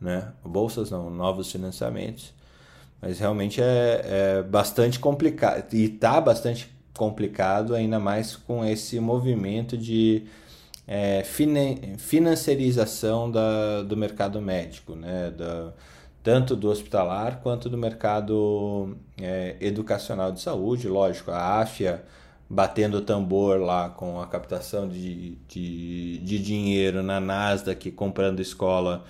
Speaker 1: né? Bolsas não, novos financiamentos. Mas realmente é, é bastante complicado e está bastante complicado, ainda mais com esse movimento de é, financiarização da, do mercado médico, né? Da, tanto do hospitalar quanto do mercado é, educacional de saúde. Lógico, a AFIA batendo o tambor lá com a captação de, de, de dinheiro na Nasdaq, comprando escola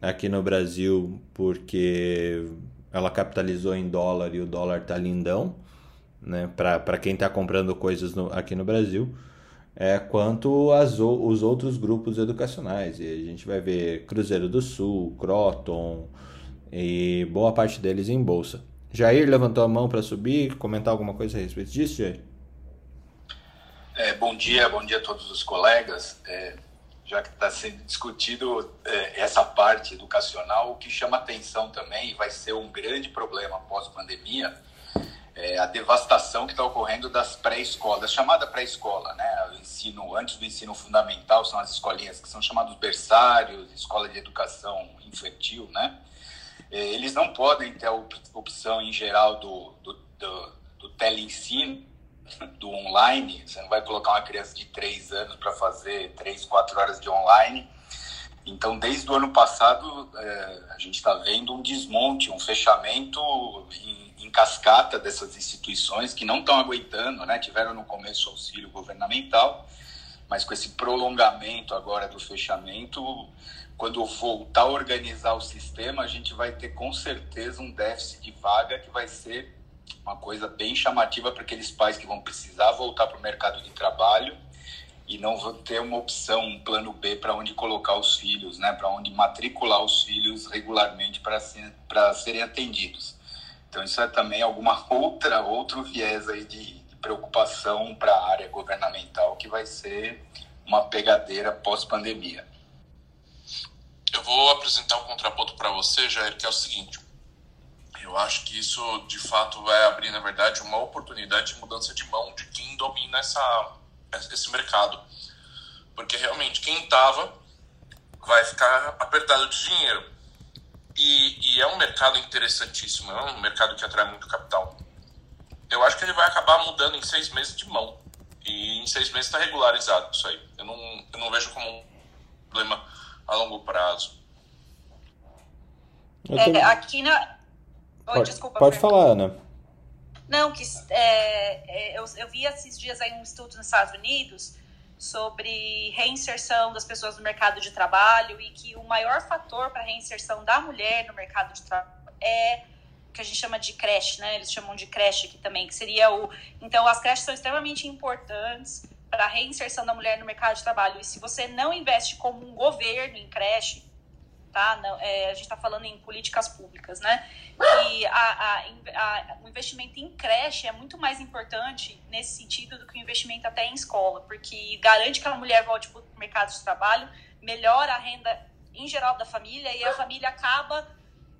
Speaker 1: aqui no Brasil, porque ela capitalizou em dólar e o dólar tá lindão, né? Para quem está comprando coisas no, aqui no Brasil, é, quanto as, os outros grupos educacionais. E a gente vai ver Cruzeiro do Sul, Croton e boa parte deles em bolsa. Jair levantou a mão para subir, comentar alguma coisa a respeito disso, Jair?
Speaker 11: É, bom dia, bom dia a todos os colegas. É, já que está sendo discutido é, essa parte educacional, o que chama atenção também e vai ser um grande problema pós-pandemia é a devastação que está ocorrendo das pré-escolas, chamada pré-escola, né? O ensino antes do ensino fundamental são as escolinhas que são chamados berçários, escola de educação infantil, né? É, eles não podem ter a opção em geral do, do, do, do do online, você não vai colocar uma criança de 3 anos para fazer 3, 4 horas de online. Então, desde o ano passado, é, a gente está vendo um desmonte, um fechamento em, em, cascata dessas instituições que não estão aguentando, né? tiveram no começo auxílio governamental, mas com esse prolongamento agora do fechamento, quando voltar a organizar o sistema, a gente vai ter com certeza um déficit de vaga que vai ser uma coisa bem chamativa para aqueles pais que vão precisar voltar para o mercado de trabalho e não vão ter uma opção, um plano B para onde colocar os filhos, né, para onde matricular os filhos regularmente para ser, serem atendidos. Então isso é também alguma outra outro viés aí de, de preocupação para a área governamental que vai ser uma pegadeira pós-pandemia.
Speaker 7: Eu vou apresentar um contraponto para você, Jair, que é o seguinte. Eu acho que isso, de fato, vai abrir, na verdade, uma oportunidade de mudança de mão de quem domina essa, esse mercado. Porque, realmente, quem estava vai ficar apertado de dinheiro. E, e, é um mercado interessantíssimo, é um mercado que atrai muito capital. Eu acho que ele vai acabar mudando em seis meses de mão. E em seis meses está regularizado isso aí. Eu não, eu não vejo como um problema a longo prazo.
Speaker 2: É, aqui na.
Speaker 1: Oi, pode, desculpa. Pode falar, Ana.
Speaker 2: Não, que é, é, eu, eu vi esses dias aí um estudo nos Estados Unidos sobre reinserção das pessoas no mercado de trabalho e que o maior fator para a reinserção da mulher no mercado de trabalho é o que a gente chama de creche, né? Eles chamam de creche aqui também, que seria o. Então, as creches são extremamente importantes para a reinserção da mulher no mercado de trabalho. E se você não investe como um governo em creche, tá? Não, é, a gente está falando em políticas públicas, né? E a, a, a, o investimento em creche é muito mais importante nesse sentido do que o investimento até em escola, porque garante que a mulher volte para o mercado de trabalho, melhora a renda em geral da família e a família acaba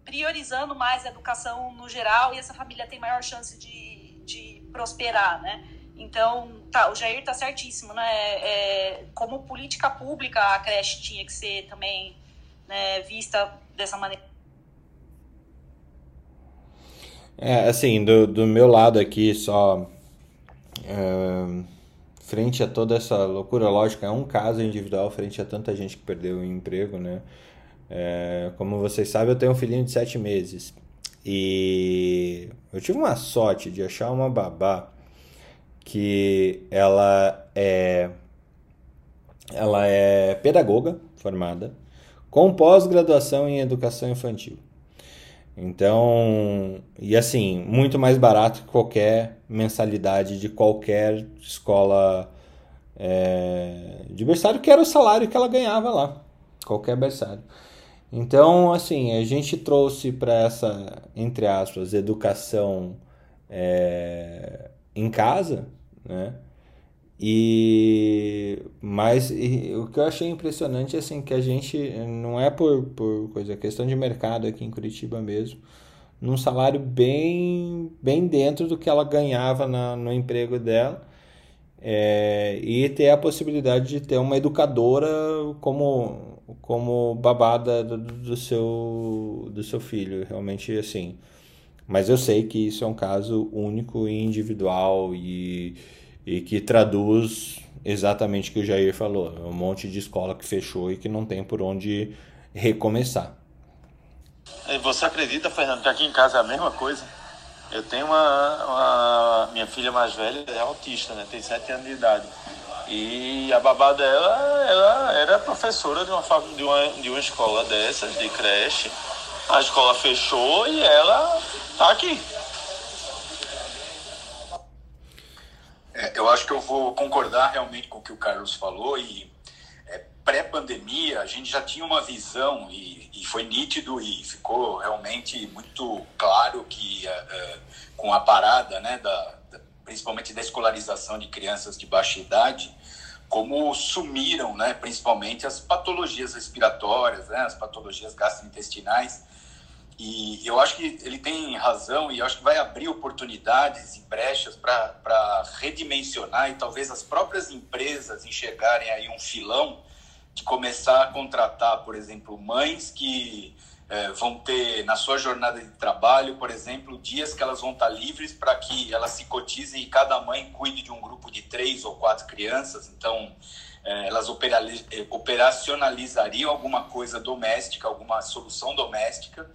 Speaker 2: priorizando mais a educação no geral e essa família tem maior chance de, de prosperar, né? Então, tá, o Jair tá certíssimo, né? É, como política pública, a creche tinha que ser também né, vista dessa maneira.
Speaker 1: É, assim, do, do meu lado aqui, só. É, frente a toda essa loucura, lógica, é um caso individual frente a tanta gente que perdeu o emprego, né? É, como vocês sabem, eu tenho um filhinho de sete meses. E eu tive uma sorte de achar uma babá que ela é ela é pedagoga formada com pós-graduação em educação infantil. Então, e assim, muito mais barato que qualquer mensalidade de qualquer escola é, de berçário, que era o salário que ela ganhava lá, qualquer berçário. Então, assim, a gente trouxe para essa, entre aspas, educação é, em casa, né? E mas e, o que eu achei impressionante é assim que a gente não é por, por coisa, é questão de mercado aqui em Curitiba mesmo, num salário bem bem dentro do que ela ganhava na, no emprego dela. É, e ter a possibilidade de ter uma educadora como como babada do, do seu do seu filho, realmente assim. Mas eu sei que isso é um caso único e individual e e que traduz exatamente o que o Jair falou. É um monte de escola que fechou e que não tem por onde recomeçar.
Speaker 4: Você acredita, Fernando, que aqui em casa é a mesma coisa? Eu tenho uma, uma minha filha mais velha é autista, né? Tem sete anos de idade. E a babá dela, ela era professora de uma, de uma, de uma escola dessas, de creche. A escola fechou e ela tá aqui.
Speaker 11: É, eu acho que eu vou concordar realmente com o que o Carlos falou e é, pré-pandemia a gente já tinha uma visão e, e, foi nítido e ficou realmente muito claro que é, é com a parada, né, da, da, principalmente da escolarização de crianças de baixa idade, como sumiram, né, principalmente as patologias respiratórias, né, as patologias gastrointestinais e eu acho que ele tem razão e eu acho que vai abrir oportunidades e brechas para redimensionar e talvez as próprias empresas enxergarem aí um filão de começar a contratar, por exemplo, mães que é, vão ter na sua jornada de trabalho, por exemplo, dias que elas vão estar livres para que elas se cotizem e cada mãe cuide de um grupo de três ou quatro crianças. Então, é, elas operacionalizariam alguma coisa doméstica, alguma solução doméstica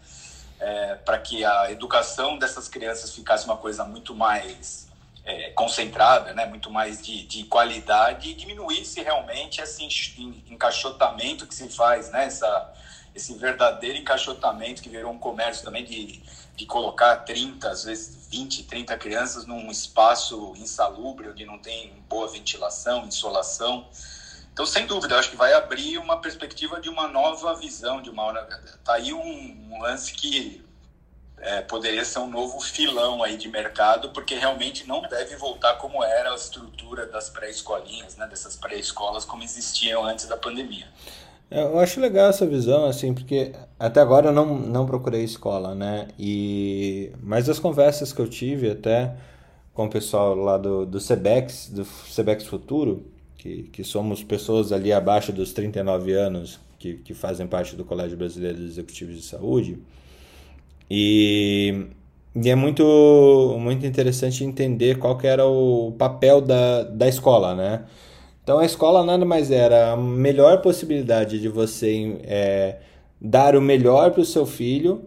Speaker 11: é, para que a educação dessas crianças ficasse uma coisa muito mais é, concentrada, né, muito mais de, de qualidade e diminuísse realmente esse encaixotamento que se faz, né, essa, esse verdadeiro encaixotamento que virou um comércio também de, de colocar 30, às vezes 20, 30 crianças num espaço insalubre, onde não tem boa ventilação, insolação. Então, sem dúvida, acho que vai abrir uma perspectiva de uma nova visão, de uma. Tá aí um, um lance que é, poderia ser um novo filão aí de mercado, porque realmente não deve voltar como era a estrutura das pré-escolinhas, né, dessas pré-escolas como existiam antes da pandemia.
Speaker 1: É, eu acho legal essa visão, assim, porque até agora eu não, não procurei escola, né? E... Mas as conversas que eu tive até com o pessoal lá do, Cebex, do Cebex Futuro, que, que somos pessoas ali abaixo dos 39 anos que, que fazem parte do Colégio Brasileiro de Executivos de Saúde, e, e é muito, muito interessante entender qual que era o papel da, da escola, né? Então a escola nada mais era a melhor possibilidade de você é, dar o melhor para o seu filho,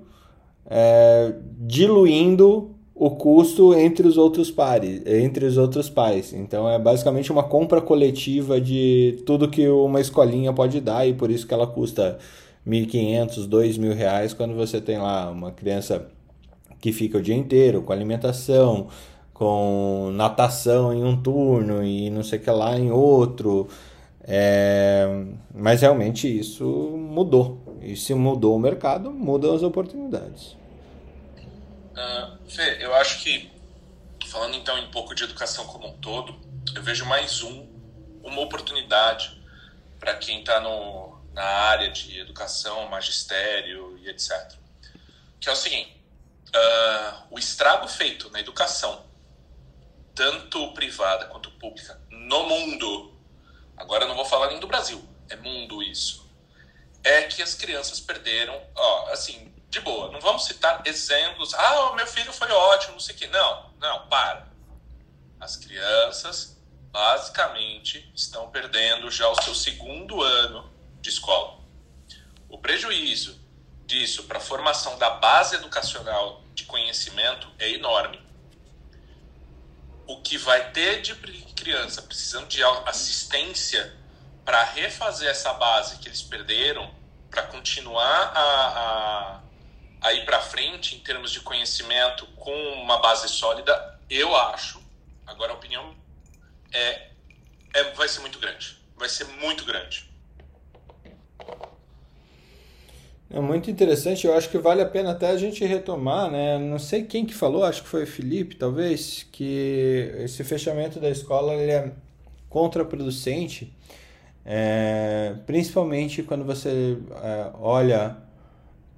Speaker 1: é, diluindo o custo entre os outros pares, entre os outros pais. Então é basicamente uma compra coletiva de tudo que uma escolinha pode dar e por isso que ela custa 1.500, 2.000 reais quando você tem lá uma criança que fica o dia inteiro com alimentação, com natação em um turno e não sei o que lá em outro. É... Mas realmente isso mudou. E se mudou o mercado, mudam as oportunidades.
Speaker 7: Uh, Fê, eu acho que, falando então um pouco de educação como um todo, eu vejo mais um, uma oportunidade para quem está na área de educação, magistério e etc. Que é o seguinte: uh, o estrago feito na educação, tanto privada quanto pública, no mundo, agora eu não vou falar nem do Brasil, é mundo isso, é que as crianças perderam, ó, assim, de boa, não vamos citar exemplos, ah, meu filho foi ótimo, não sei o quê. Não, não, para. As crianças basicamente estão perdendo já o seu segundo ano de escola. O prejuízo disso para a formação da base educacional de conhecimento é enorme. O que vai ter de criança precisando de assistência para refazer essa base que eles perderam, para continuar a, a, a ir para frente em termos de conhecimento com uma base sólida, eu acho, agora a opinião é, é vai ser muito grande. Vai ser muito grande.
Speaker 1: É muito interessante, eu acho que vale a pena até a gente retomar, né? Não sei quem que falou, acho que foi o Felipe, talvez, que esse fechamento da escola ele é contraproducente, é, principalmente quando você é, olha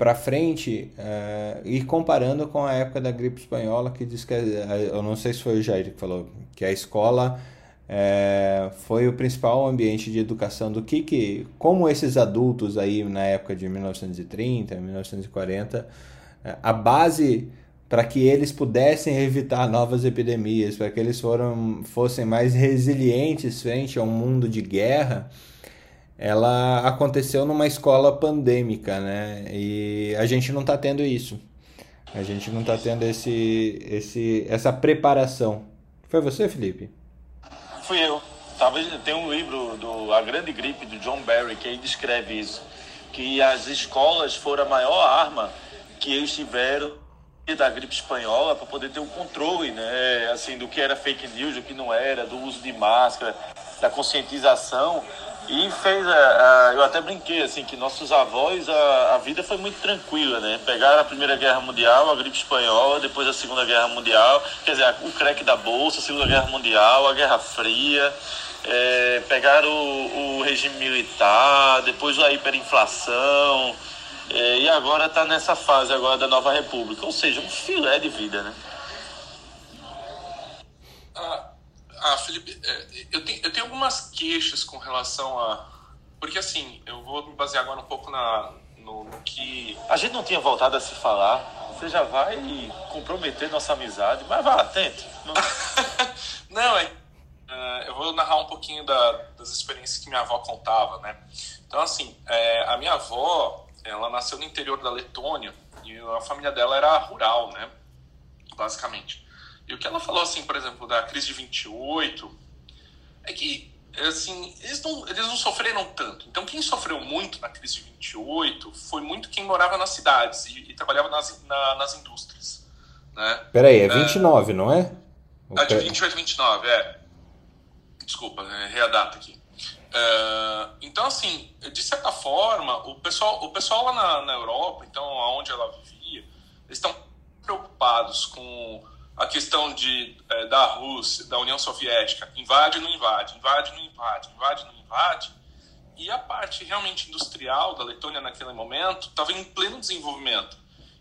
Speaker 1: para frente é, e comparando com a época da gripe espanhola, que diz que, é, eu não sei se foi o Jair que falou, que a escola é, foi o principal ambiente de educação do que, que como esses adultos aí na época de 1930, 1940, é, a base para que eles pudessem evitar novas epidemias, para que eles foram, fossem mais resilientes frente a um mundo de guerra, ela aconteceu numa escola pandêmica, né? E a gente não está tendo isso. A gente não está tendo esse, esse, essa preparação. Foi você, Felipe?
Speaker 4: fui eu. Talvez tem um livro do A Grande Gripe do John Barry que descreve isso, que as escolas foram a maior arma que eles tiveram da gripe espanhola para poder ter um controle, né, assim, do que era fake news, do que não era, do uso de máscara, da conscientização e fez a, a, eu até brinquei assim que nossos avós a, a vida foi muito tranquila, né? Pegaram a Primeira Guerra Mundial, a gripe espanhola, depois a Segunda Guerra Mundial, quer dizer, o crack da bolsa, a Segunda Guerra Mundial, a Guerra Fria, é, pegaram o, o, regime militar, depois a hiperinflação, é, e agora está nessa fase agora da nova república, ou seja, um filé de vida, né?
Speaker 7: Ah ah, Felipe, é, eu tenho, eu tenho algumas queixas com relação a. Porque assim, eu vou me basear agora um pouco na, no, no que.
Speaker 4: A gente não tinha voltado a se falar. Você já vai comprometer nossa amizade, mas vá, tente.
Speaker 7: Não, não é. Uh, eu vou narrar um pouquinho da, das experiências que minha avó contava, né? Então, assim, é, a minha avó, ela nasceu no interior da Letônia e a família dela era rural, né? Basicamente. E o que ela falou, assim, por exemplo, da crise de 28, é que, assim, eles não, eles não sofreram tanto. Então, quem sofreu muito na crise de 28 foi muito quem morava nas cidades e, e trabalhava nas, na, nas indústrias. Né?
Speaker 1: Peraí, é 29, é, não é?
Speaker 7: A de 28 29, é. Desculpa, errei a data aqui. Uh, então, assim, de certa forma, o pessoal, o pessoal lá na, na Europa, então, onde ela vivia, eles estão preocupados com a questão de, é, da Rússia, da União Soviética, invade não invade, invade não invade, invade não invade, e a parte realmente industrial da Letônia naquele momento estava em pleno desenvolvimento.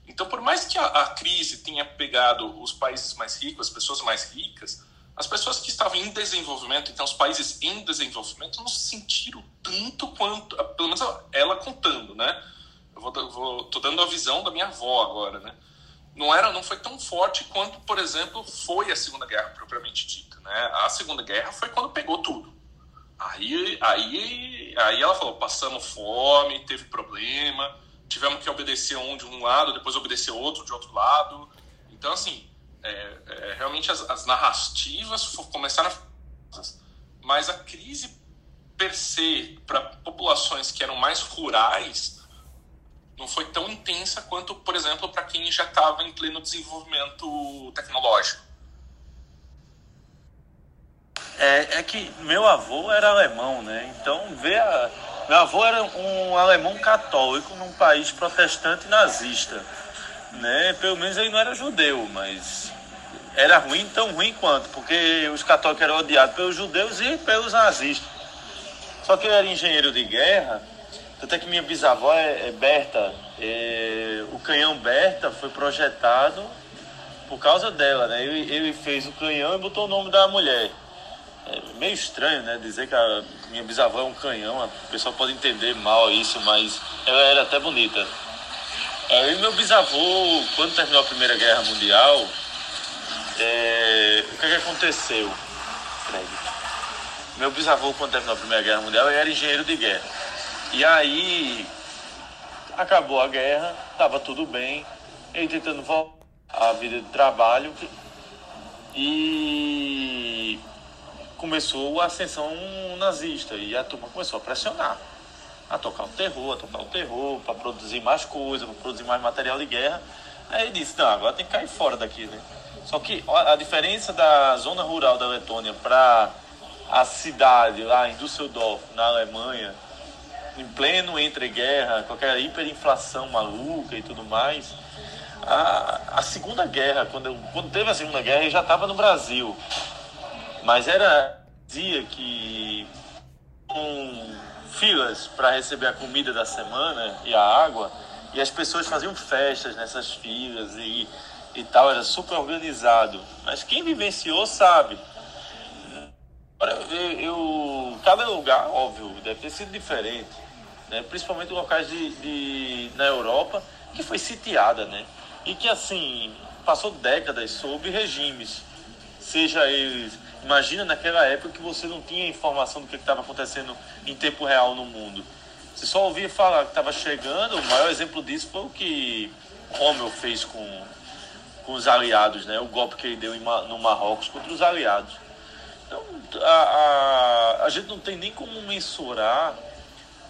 Speaker 7: Então, por mais que a, a, crise tenha pegado os países mais ricos, as pessoas mais ricas, as pessoas que estavam em desenvolvimento, então os países em desenvolvimento, não se sentiram tanto quanto, pelo menos ela contando, né? Eu vou, vou tô dando a visão da minha avó agora, né? Não era não foi tão forte quanto por exemplo foi a segunda guerra propriamente dita né? A segunda guerra foi quando pegou tudo. Aí aí aí ela falou passamos fome teve problema tivemos que obedecer um de um lado depois obedecer outro de outro lado. Então assim é, é, realmente as, as narrativas começaram a... mas a crise per se para populações que eram mais rurais não foi tão intensa quanto, por exemplo, para quem já estava em pleno desenvolvimento tecnológico.
Speaker 4: É, é, que meu avô era alemão, né? Então, ver a... meu avô era um alemão católico num país protestante nazista, né? Pelo menos ele não era judeu, mas era ruim, tão ruim quanto, porque os católicos eram odiados pelos judeus e pelos nazistas. Só que ele era engenheiro de guerra tanto é que minha bisavó é, é Berta. É, o canhão Berta foi projetado por causa dela, né? Ele, ele, fez o canhão e botou o nome da mulher. É meio estranho, né? Dizer que a minha bisavó é um canhão. O pessoal pode entender mal isso, mas ela era até bonita. Aí meu bisavô, quando terminou a Primeira Guerra Mundial, é, o que, é que aconteceu? Meu bisavô, quando terminou a Primeira Guerra Mundial, ele era engenheiro de guerra. E aí acabou a guerra, estava tudo bem, ele tentando voltar à vida de trabalho e começou a ascensão nazista e a turma começou a pressionar, a tocar o terror, a tocar o terror, para produzir mais coisa, para produzir mais material de guerra. Aí ele disse, não, agora tem que cair fora daqui, né? Só que a diferença da zona rural da Letônia para a cidade lá em Düsseldorf, na Alemanha, em pleno entre-guerra, com aquela hiperinflação maluca e tudo mais. A, a Segunda Guerra, quando, quando teve a Segunda Guerra, ele já estava no Brasil. Mas era dia que com filas para receber a comida da semana e a água, e as pessoas faziam festas nessas filas e, e tal, era super organizado. Mas quem vivenciou sabe. Eu, cada lugar, óbvio, deve ter sido diferente né? principalmente locais de, de, na Europa, que foi sitiada, né? E que, assim, passou décadas sob regimes, seja eles... Imagina naquela época que você não tinha informação do que estava acontecendo em tempo real no mundo. Você só ouvia falar que estava chegando, o maior exemplo disso foi o que Rommel fez com, com os aliados, né? O golpe que ele deu no Marrocos contra os aliados. Então, a, a, a gente não tem nem como mensurar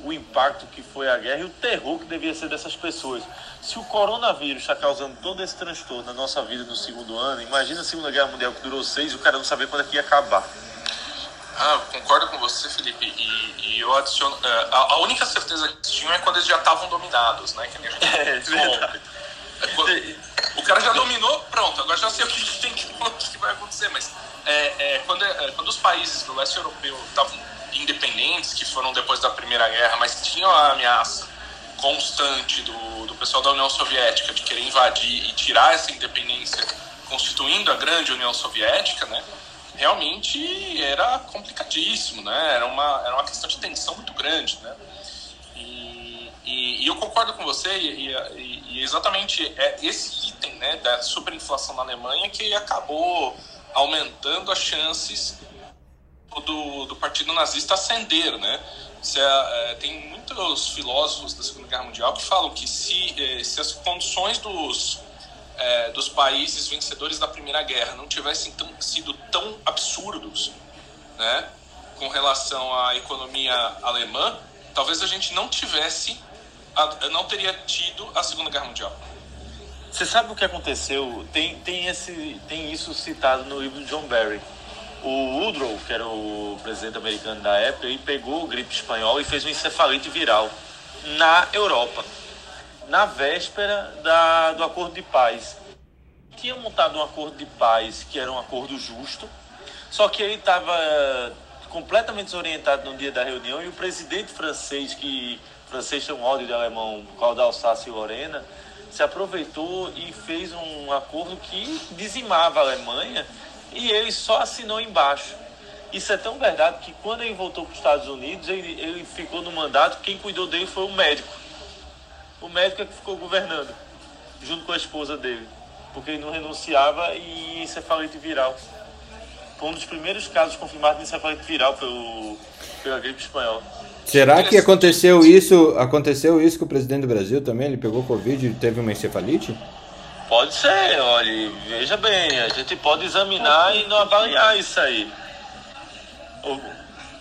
Speaker 4: o impacto que foi a guerra e o terror que devia ser dessas pessoas. Se o coronavírus está causando todo esse transtorno na nossa vida no segundo ano, imagina a Segunda Guerra Mundial que durou seis e o cara não sabia quando é que ia acabar.
Speaker 7: Ah, concordo com você, Felipe, e, e eu adiciono. É, a, a, única certeza que tinham é quando eles já estavam dominados, né? Que a gente é, verdade. É, quando, o cara já dominou, pronto, agora já sei o que, tem que, que vai acontecer, mas é, é quando, é, quando os países do leste europeu estavam independentes que foram depois da Primeira Guerra, mas tinham a ameaça constante do, do pessoal da União Soviética de querer invadir e tirar essa independência, constituindo a grande União Soviética, né? Realmente era complicadíssimo, né? Era uma, era uma questão de tensão muito grande, né? E, e, e eu concordo com você e, e, e exatamente é esse item, né, da superinflação na Alemanha que acabou aumentando as chances do, do partido nazista ascender, né? É, é, tem muitos filósofos da Segunda Guerra Mundial que falam que se, é, se as condições dos, é, dos países vencedores da Primeira Guerra não tivessem tão, sido tão absurdos né, com relação à economia alemã, talvez a gente não tivesse, não teria tido a Segunda Guerra Mundial.
Speaker 4: Você sabe o que aconteceu? Tem, tem, esse, tem isso citado no livro de John Barry. O Woodrow, que era o presidente americano da época, ele pegou o gripe espanhol e fez uma encefalite viral na Europa, na véspera da, do acordo de paz. Tinha montado um acordo de paz que era um acordo justo, só que ele estava completamente desorientado no dia da reunião e o presidente francês, que francês tem um ódio de alemão, qual da Alsácia e Lorena, se aproveitou e fez um acordo que dizimava a Alemanha e ele só assinou embaixo. Isso é tão verdade que quando ele voltou para os Estados Unidos, ele, ele ficou no mandato, quem cuidou dele foi o médico. O médico é que ficou governando, junto com a esposa dele, porque ele não renunciava e encefalite viral. Foi um dos primeiros casos confirmados de encefalite viral pelo, pela gripe espanhola.
Speaker 1: Será que aconteceu isso? Aconteceu isso com o presidente do Brasil também? Ele pegou Covid e teve uma encefalite?
Speaker 4: Pode ser, olha, veja bem, a gente pode examinar e não avaliar isso aí.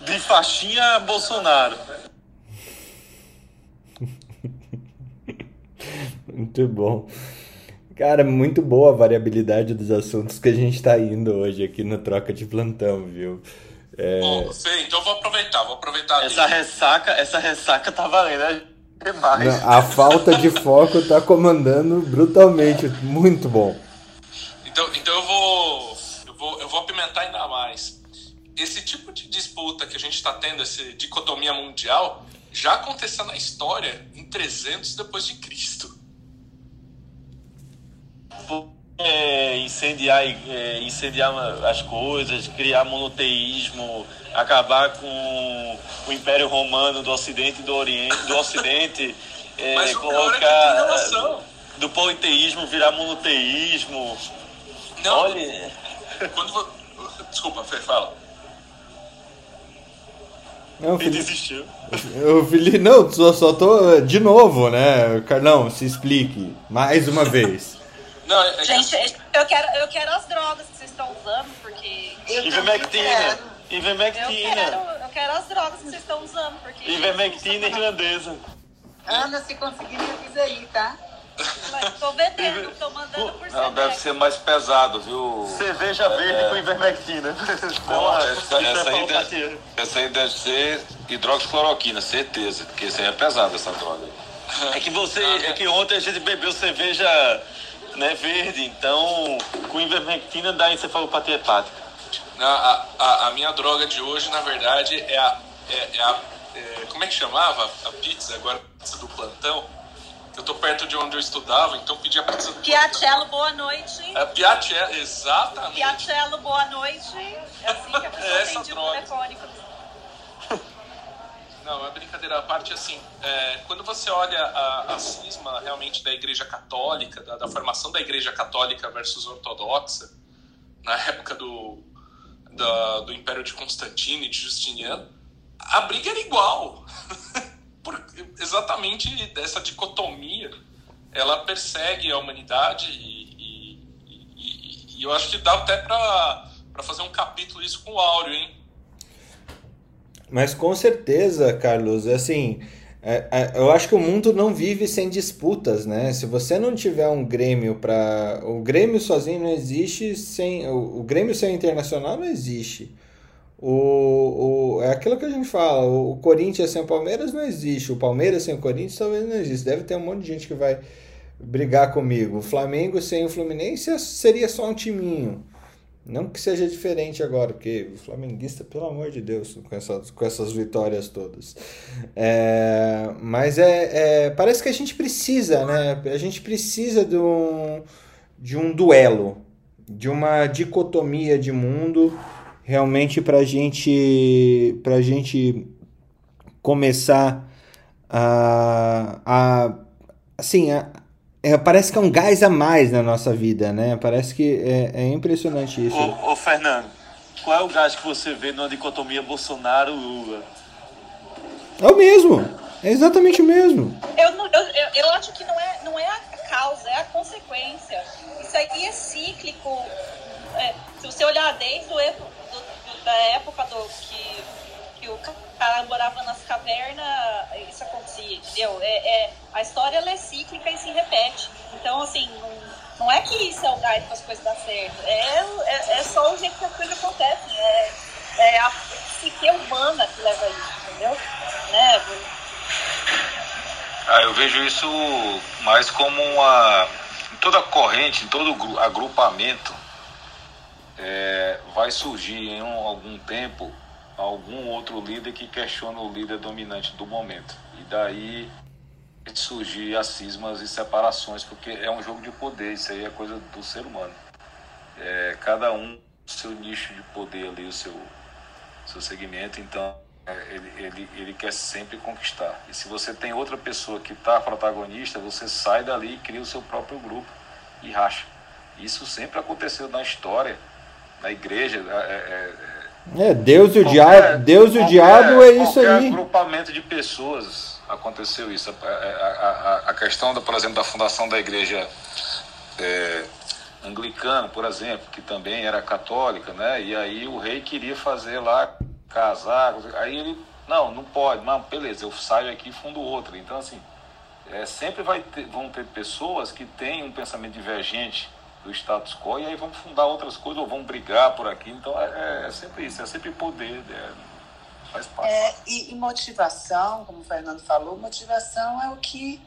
Speaker 4: De faixinha a Bolsonaro.
Speaker 1: muito bom. Cara, muito boa a variabilidade dos assuntos que a gente está indo hoje aqui no Troca de Plantão, viu?
Speaker 7: É... Bom, Fê, então vou aproveitar, vou aproveitar.
Speaker 4: Essa ressaca, essa ressaca tá valendo, né? Demais.
Speaker 1: Não, a falta de foco tá comandando brutalmente, muito bom.
Speaker 7: Então, então eu vou, eu vou, eu vou apimentar ainda mais. Esse tipo de disputa que a gente está tendo, essa dicotomia mundial, já aconteceu na história em 300 depois de Cristo
Speaker 4: é, incendiar, é, incendiar as coisas, criar monoteísmo, acabar com o Império Romano do Ocidente e do Oriente, do Ocidente,
Speaker 7: é, Mas colocar
Speaker 4: do politeísmo virar monoteísmo.
Speaker 7: Não. Olha. Quando, desculpa, Fê, fala.
Speaker 1: Não, Ele desistiu. O Felipe, não, só, só tô de novo, né? Carlão, se explique mais uma vez.
Speaker 2: Não, é, é Gente, eu quero, eu quero as drogas que vocês estão usando, porque.
Speaker 4: Ivermectina. Ivermectina.
Speaker 2: Eu quero, eu quero as drogas que vocês estão usando, porque.
Speaker 4: Ivermectina irlandesa.
Speaker 6: Ana, se conseguir, me avisa aí, tá?
Speaker 2: Tô vendendo, tô mandando por Não,
Speaker 10: deve ser mais pesado, viu?
Speaker 4: Cerveja verde é. com ivermectina.
Speaker 10: Não, essa, essa, aí deve, essa aí deve ser hidroxicloroquina, certeza. Porque isso aí é pesado, essa droga.
Speaker 4: É que você. É que ontem a gente bebeu cerveja né, verde, então com ivermectina dá encefalopatia hepática.
Speaker 7: A, a, a, minha droga de hoje, na verdade, é a. É, é a é, como é que chamava? A pizza, agora pizza do plantão. Eu tô perto de onde eu estudava, então pedi a pizza do
Speaker 2: Piacello, boa noite.
Speaker 7: É, Piacello, exatamente.
Speaker 2: Piacello, boa noite. É assim que a pessoa é Essa droga.
Speaker 7: Não, é brincadeira à parte, assim, é, quando você olha a, a cisma realmente da Igreja Católica, da, da, formação da Igreja Católica versus Ortodoxa, na época do, da, do Império de Constantino e de Justiniano, a briga era igual. Por, exatamente dessa dicotomia, ela persegue a humanidade e, e, e, e eu acho que dá até para fazer um capítulo isso com o Áureo, hein?
Speaker 1: Mas com certeza, Carlos, assim, é, é, eu acho que o mundo não vive sem disputas, né? Se você não tiver um Grêmio para. O Grêmio sozinho não existe sem. O, o Grêmio sem internacional não existe. O, o, é aquilo que a gente fala, o Corinthians sem o Palmeiras não existe, o Palmeiras sem o Corinthians talvez não existe. Deve ter um monte de gente que vai brigar comigo. O Flamengo sem o Fluminense seria só um timinho. Não que seja diferente agora, porque o flamenguista, pelo amor de Deus, com essas, com essas vitórias todas. É, mas é, é, parece que a gente precisa, né? A gente precisa de um, de um duelo, de uma dicotomia de mundo, realmente para gente, a gente começar a, a assim, a, é, parece que é um gás a mais na nossa vida, né? Parece que é, é impressionante isso.
Speaker 4: Ô, ô, Fernando, qual é o gás que você vê numa dicotomia Bolsonaro-Lula?
Speaker 1: É o mesmo. É exatamente o mesmo.
Speaker 2: Eu, eu, eu, acho que não é, não é a causa, é a consequência. Isso aí é cíclico. É, se você olhar desde o, do, da época do que, que o cara morava nas cavernas, isso acontecia, entendeu? É, é, a história ela é cíclica e se repete. Então, assim, não, não é que isso é o gás para as coisas dar certo. É, é, é, só o jeito que as coisas acontecem. É, é a psique humana que leva isso, entendeu? Né?
Speaker 10: Ah, eu vejo isso mais como uma. Em toda corrente, em todo agrupamento, é, vai surgir em um, algum tempo algum outro líder que questiona o líder dominante do momento. E daí surgir as cismas e separações, porque é um jogo de poder, isso aí é coisa do ser humano. É, cada um seu nicho de poder ali, o seu, seu segmento, então é, ele, ele, ele quer sempre conquistar. E se você tem outra pessoa que está protagonista, você sai dali e cria o seu próprio grupo e racha. Isso sempre aconteceu na história, na igreja. É, é,
Speaker 1: é é, Deus e o diabo, Deus e o diabo é isso aí.
Speaker 10: agrupamento de pessoas aconteceu isso. A, a, a, a questão, da, por exemplo, da fundação da igreja é, anglicana, por exemplo, que também era católica, né? E aí o rei queria fazer lá casar, aí ele, não, não pode, não, beleza, eu saio aqui e fundo outra. Então, assim, é, sempre vai ter, vão ter pessoas que têm um pensamento divergente do status quo e aí vão fundar outras coisas ou vão brigar por aqui. Então é, é sempre isso, é sempre poder, é, faz parte.
Speaker 6: É, e, e, motivação, como o Fernando falou, motivação é o que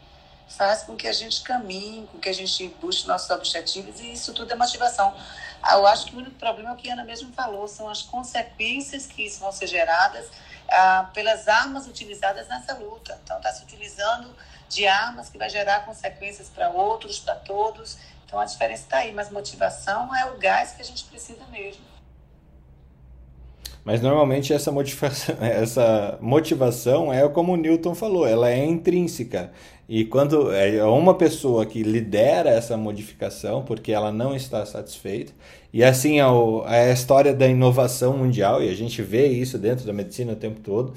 Speaker 6: faz com que a gente caminhe, com que a gente busque nossos objetivos e isso tudo é motivação. Ah, eu acho que o único problema é o que a Ana mesmo falou, são as consequências que isso vão ser geradas ah, pelas armas utilizadas nessa luta. Então está se utilizando de armas que vai gerar consequências para outros, para todos. Então a diferença está aí, mas motivação é o gás que a gente precisa mesmo.
Speaker 1: Mas normalmente essa motivação, essa motivação é como o Newton falou, ela é intrínseca. E quando é uma pessoa que lidera essa modificação porque ela não está satisfeita, e assim é, é a história da inovação mundial, e a gente vê isso dentro da medicina o tempo todo.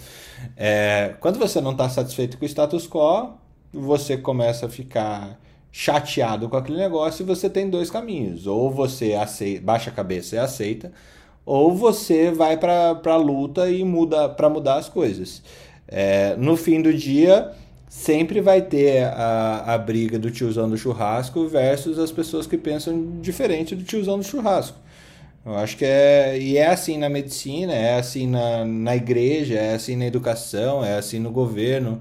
Speaker 1: É, quando você não está satisfeito com o status quo, você começa a ficar chateado com aquele negócio você tem dois caminhos. Ou você aceita, baixa a cabeça e aceita, ou você vai para a luta e muda para mudar as coisas. É, no fim do dia, sempre vai ter a, a briga do tiozão do churrasco versus as pessoas que pensam diferente do tiozão do churrasco. Eu acho que é. E é assim na medicina, é assim na, na igreja, é assim na educação, é assim no governo.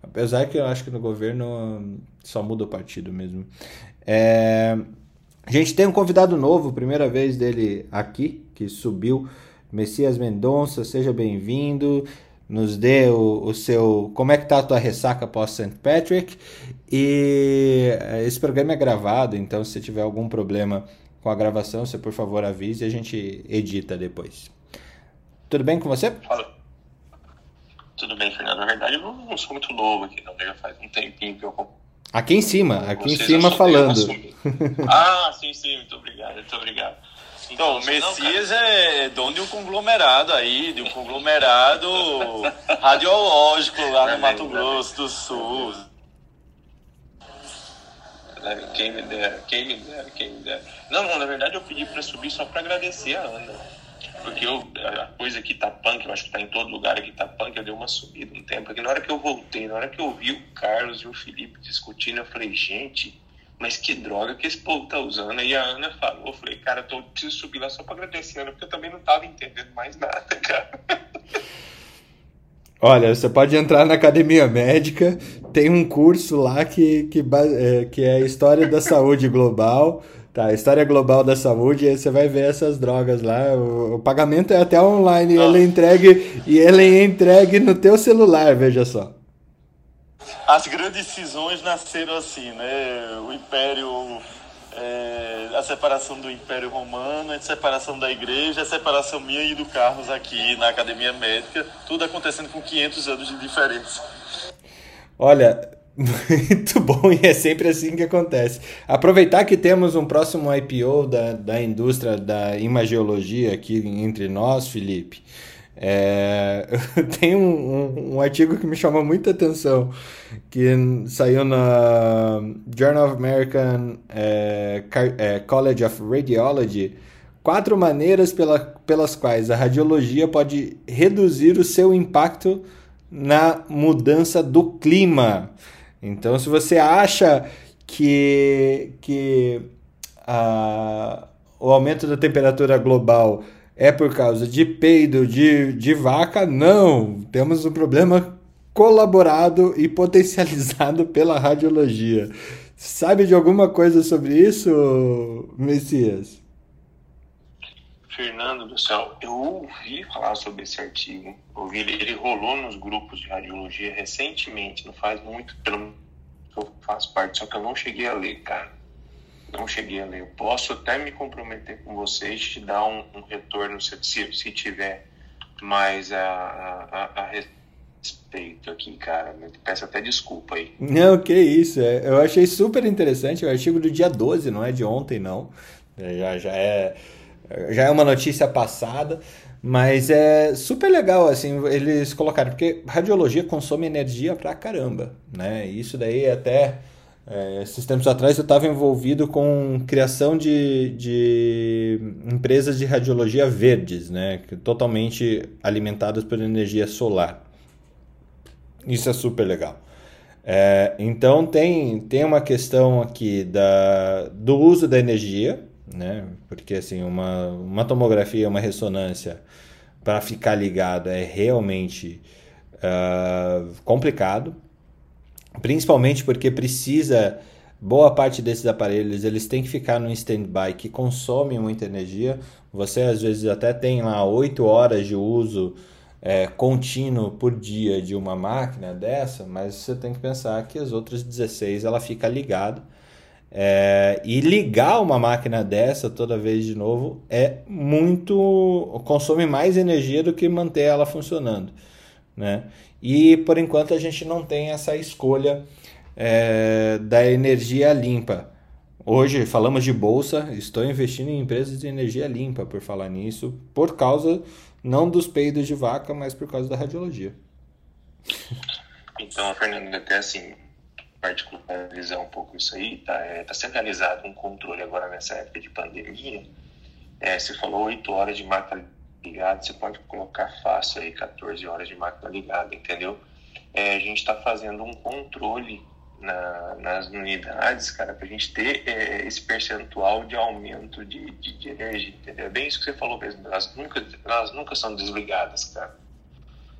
Speaker 1: Apesar que eu acho que no governo só muda o partido mesmo. É... A gente tem um convidado novo, primeira vez dele aqui, que subiu. Messias Mendonça, seja bem-vindo. Nos dê o, o, seu. Como é que tá a tua ressaca pós St. Patrick? E é, esse programa é gravado, então se tiver algum problema com a gravação, você por favor avise e a gente edita depois. Tudo bem com você?
Speaker 12: Fala. Tudo bem, Fernando. Na verdade, eu não sou muito novo aqui, não. Já faz um tempinho que eu.
Speaker 1: Aqui em cima, aqui em cima falando.
Speaker 12: ah, sim, sim, muito obrigado, muito obrigado.
Speaker 4: Então, o Messias não, é dono de um conglomerado aí, de um conglomerado radiológico lá no Mato Grosso do Sul.
Speaker 12: Quem me dera, quem me dera, quem me dera. Não, não, na verdade eu pedi para subir só para agradecer a Ana porque eu, a coisa aqui tá punk, eu acho que tá em todo lugar aqui tá punk, eu dei uma subida um tempo. Porque na hora que eu voltei, na hora que eu vi o Carlos e o Felipe discutindo, eu falei, gente, mas que droga que esse povo tá usando. E a Ana falou, eu falei, cara, eu tô, preciso subir lá só pra agradecer, Ana, porque eu também não tava entendendo mais nada, cara.
Speaker 1: Olha, você pode entrar na academia médica, tem um curso lá que, que, é, que é História da Saúde Global. Tá, história global da saúde, aí você vai ver essas drogas lá. O, o pagamento é até online e ele é entregue e ele é entregue no teu celular, veja só.
Speaker 4: As grandes cisões nasceram assim, né? O Império, é, a separação do Império Romano, a separação da Igreja, a separação minha e do Carlos aqui na Academia Médica, tudo acontecendo com 500 anos de diferença.
Speaker 1: Olha, muito bom e é sempre assim que acontece. Aproveitar que temos um próximo IPO da, da indústria da imagiologia aqui entre nós, Felipe. É, tem um, um, um, artigo que me chamou muita atenção, que saiu na Journal of American é, é, College of Radiology, quatro maneiras pela, pelas quais a radiologia pode reduzir o seu impacto na mudança do clima. Então, se você acha que, que a, o aumento da temperatura global é por causa de peido de, de vaca, não. Temos um problema colaborado e potencializado pela radiologia. Sabe de alguma coisa sobre isso, Messias?
Speaker 12: Fernando do céu, eu ouvi falar sobre esse artigo. Ouvi ele, ele rolou nos grupos de radiologia recentemente, não faz muito, pelo que eu faço parte, só que eu não cheguei a ler, cara não cheguei a ler. Eu posso até me comprometer com vocês, te dar um, um retorno se, se, se, tiver mais a, a, a, respeito aqui, cara. peço até desculpa aí.
Speaker 1: Não, que isso. É, eu achei super interessante. O artigo do dia 12, não é de ontem, não. É, já, já, é, já é uma notícia passada. Mas é super legal, assim, eles colocaram, porque radiologia consome energia pra caramba, né? Isso daí é até é, esses tempos atrás eu estava envolvido com criação de, de empresas de radiologia verdes, né, totalmente alimentadas por energia solar. Isso é super legal. É, então tem, tem uma questão aqui da, do uso da energia, né, porque assim uma, uma tomografia, uma ressonância para ficar ligado é realmente uh, complicado principalmente porque precisa boa parte desses aparelhos eles têm que ficar no standby que consome muita energia. Você às vezes até tem lá 8 horas de uso é, contínuo por dia de uma máquina dessa, mas você tem que pensar que as outras 16 ela fica ligada. É, e ligar uma máquina dessa toda vez de novo é muito. consome mais energia do que manter ela funcionando. Né? E por enquanto a gente não tem essa escolha é, da energia limpa. Hoje falamos de bolsa, estou investindo em empresas de energia limpa por falar nisso, por causa não dos peidos de vaca, mas por causa da radiologia.
Speaker 12: Então, Fernando, até assim, particularizar um pouco isso aí, tá, é, tá sendo realizado um controle agora nessa época de pandemia. É, você falou 8 horas de máquina ligado, você pode colocar fácil aí 14 horas de máquina ligada, entendeu? É, a gente está fazendo um controle na, nas unidades, cara, para a gente ter é, esse percentual de aumento de, de, de, energia, entendeu? É bem isso que você falou mesmo, elas nunca, elas nunca são desligadas, cara.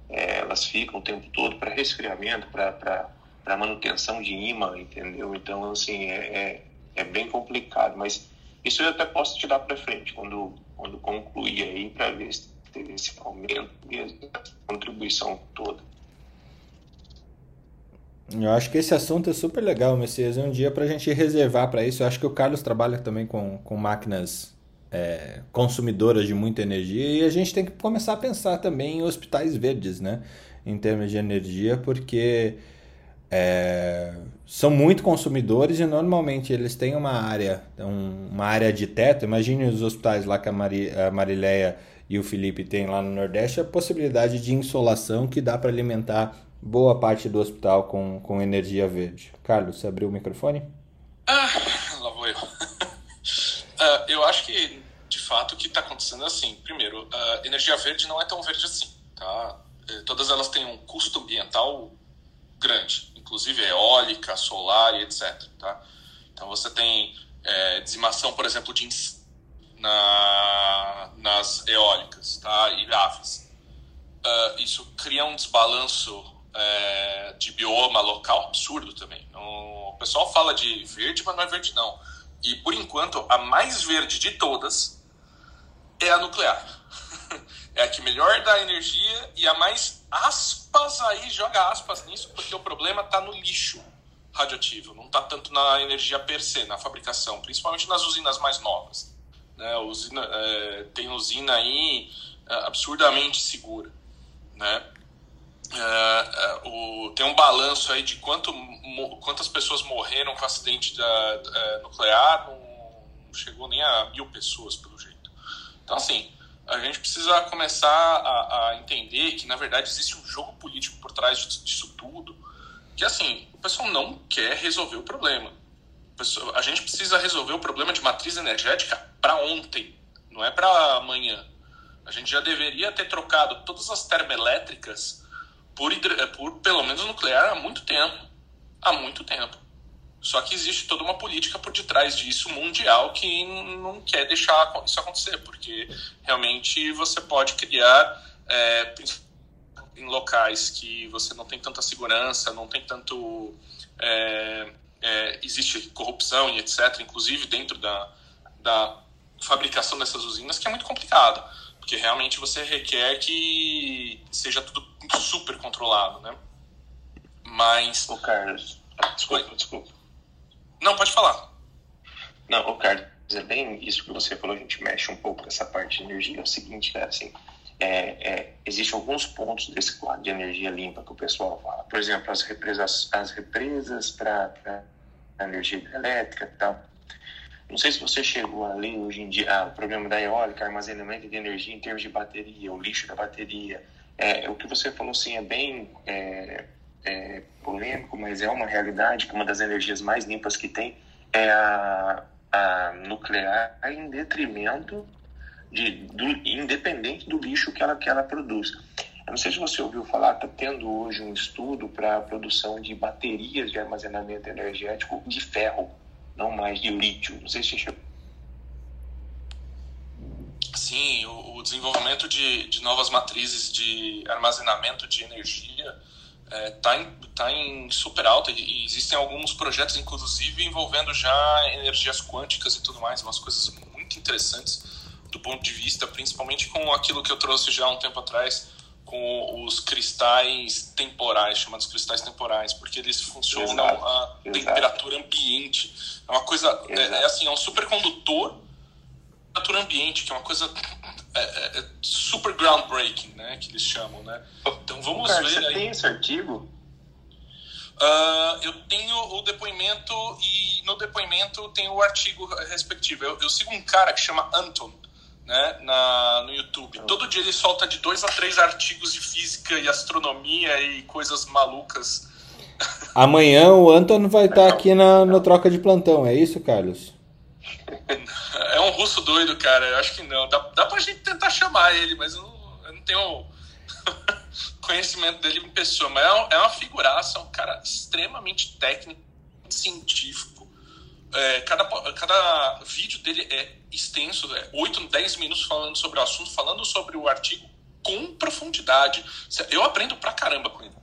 Speaker 12: É, elas ficam o tempo todo para resfriamento, para manutenção de imã, entendeu? Então, assim, é, é, é bem complicado, mas isso eu até posso te dar para frente, quando quando concluir aí para ver se teve esse aumento e a contribuição toda.
Speaker 1: Eu acho que esse assunto é super legal, Messias. É um dia para a gente reservar para isso. Eu acho que o Carlos trabalha também com, com máquinas é, consumidoras de muita energia e a gente tem que começar a pensar também em hospitais verdes, né? Em termos de energia, porque é, são muito consumidores e normalmente eles têm uma área, um, uma área de teto. Imagine os hospitais lá que a, Mari, a Marileia e o Felipe têm lá no Nordeste, a possibilidade de insolação que dá para alimentar boa parte do hospital com, com energia verde. Carlos, você abriu o microfone?
Speaker 7: Ah, lá vou eu. uh, eu acho que, de fato, o que está acontecendo é assim. Primeiro, uh, energia verde não é tão verde assim. Tá? Eh, todas elas têm um custo ambiental grande inclusive eólica, solar e etc. Tá? Então você tem é, dizimação, por exemplo, de na, nas eólicas tá? e aves. Uh, isso cria um desbalanço é, de bioma local absurdo também. O pessoal fala de verde, mas não é verde não. E por enquanto, a mais verde de todas é a nuclear. é a que melhor dá energia e a mais aspas aí, joga aspas nisso, porque o problema está no lixo radioativo, não está tanto na energia per se, na fabricação, principalmente nas usinas mais novas. Né? Usina, é, tem usina aí é, absurdamente segura. Né? É, é o, tem um balanço aí de quanto, quantas pessoas morreram com acidente da, é, nuclear, não, não chegou nem a mil pessoas, pelo jeito. Então, assim, a gente precisa começar a, a, entender que, na verdade, existe um jogo político por trás disso tudo, que, assim, o pessoal não quer resolver o problema. A gente precisa resolver o problema de matriz energética para ontem, não é para amanhã. A gente já deveria ter trocado todas as termoelétricas por, por pelo menos nuclear há muito tempo. Há muito tempo. Só que existe toda uma política por detrás disso mundial que não quer deixar isso acontecer, porque realmente você pode criar é, em locais que você não tem tanta segurança, não tem tanto. É, é, existe corrupção e etc., inclusive dentro da, da fabricação dessas usinas, que é muito complicado, porque realmente você requer que seja tudo super controlado, né? Mas.
Speaker 12: O Carlos. Desculpa, Oi. desculpa.
Speaker 7: Não, pode falar.
Speaker 12: Não, o Carlos, é bem isso que você falou, a gente mexe um pouco nessa parte de energia. É o seguinte, né, assim, é, é, existem alguns pontos desse quadro de energia limpa que o pessoal fala. Por exemplo, as represas, as represas para energia elétrica e tal. Não sei se você chegou a ler hoje em dia ah, o problema da eólica, armazenamento de energia em termos de bateria, o lixo da bateria. É, o que você falou, sim, é bem é, é, polêmico, mas é uma realidade que uma das energias mais limpas que tem é a, a nuclear em detrimento de, do, independente do lixo que ela, que ela produz. Eu não sei se você ouviu falar, está tendo hoje um estudo para a produção de baterias de armazenamento energético de ferro, não mais de lítio. Não sei se você
Speaker 7: Sim, o, o desenvolvimento de, de novas matrizes de armazenamento de energia está é, tá em, tá em super alta e existem alguns projetos, inclusive, envolvendo já energias quânticas e tudo mais, umas coisas muito interessantes do ponto de vista, principalmente com aquilo que eu trouxe já há um tempo atrás, com os cristais temporais, chamados cristais temporais, porque eles funcionam exato, a exato. temperatura ambiente. É uma coisa, é, é, assim, é um supercondutor temperatura ambiente, que é uma coisa é, é, é, super groundbreaking, né? Que eles chamam, né? Então vamos
Speaker 12: Cara,
Speaker 7: ver
Speaker 12: você
Speaker 7: aí.
Speaker 12: tem esse artigo?
Speaker 7: Uh, eu tenho o depoimento e no depoimento tem o artigo respectivo. Eu, eu, sigo um cara que chama Anton, né, na, no YouTube. Todo dia ele solta de dois a três artigos de física e astronomia e coisas malucas.
Speaker 1: Amanhã o Anton vai estar aqui na, no troca de plantão, é isso, Carlos?
Speaker 7: É um russo doido, cara. Eu acho que não. Dá, dá pra gente tentar chamar ele, mas eu não, eu não tenho conhecimento dele em pessoa. Mas é, um, é uma figuraça, é um cara extremamente técnico, científico. É, cada, cada vídeo dele é extenso, é 8, 10 minutos falando sobre o assunto, falando sobre o artigo com profundidade. Eu aprendo pra caramba com ele.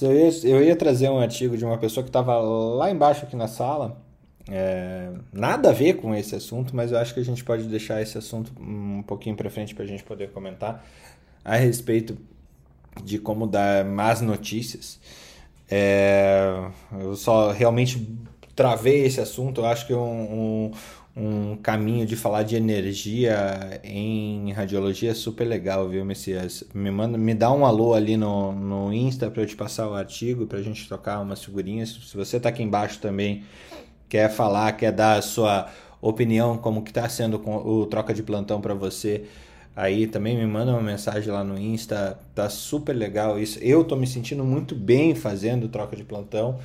Speaker 1: Eu ia, eu ia trazer um artigo de uma pessoa que estava lá embaixo aqui na sala é, nada a ver com esse assunto, mas eu acho que a gente pode deixar esse assunto um pouquinho para frente para a gente poder comentar a respeito de como dar más notícias. É, eu só realmente travei esse assunto. Eu acho que um, um, um, caminho de falar de energia em radiologia é super legal, viu, Messias? Me, manda, me dá um alô ali no, no Insta para eu te passar o artigo, para a gente trocar umas figurinhas. Se você está aqui embaixo também quer falar, quer dar a sua opinião, como que está sendo o troca de plantão para você, aí também me manda uma mensagem lá no Insta, tá super legal isso. Eu tô me sentindo muito bem fazendo troca de plantão,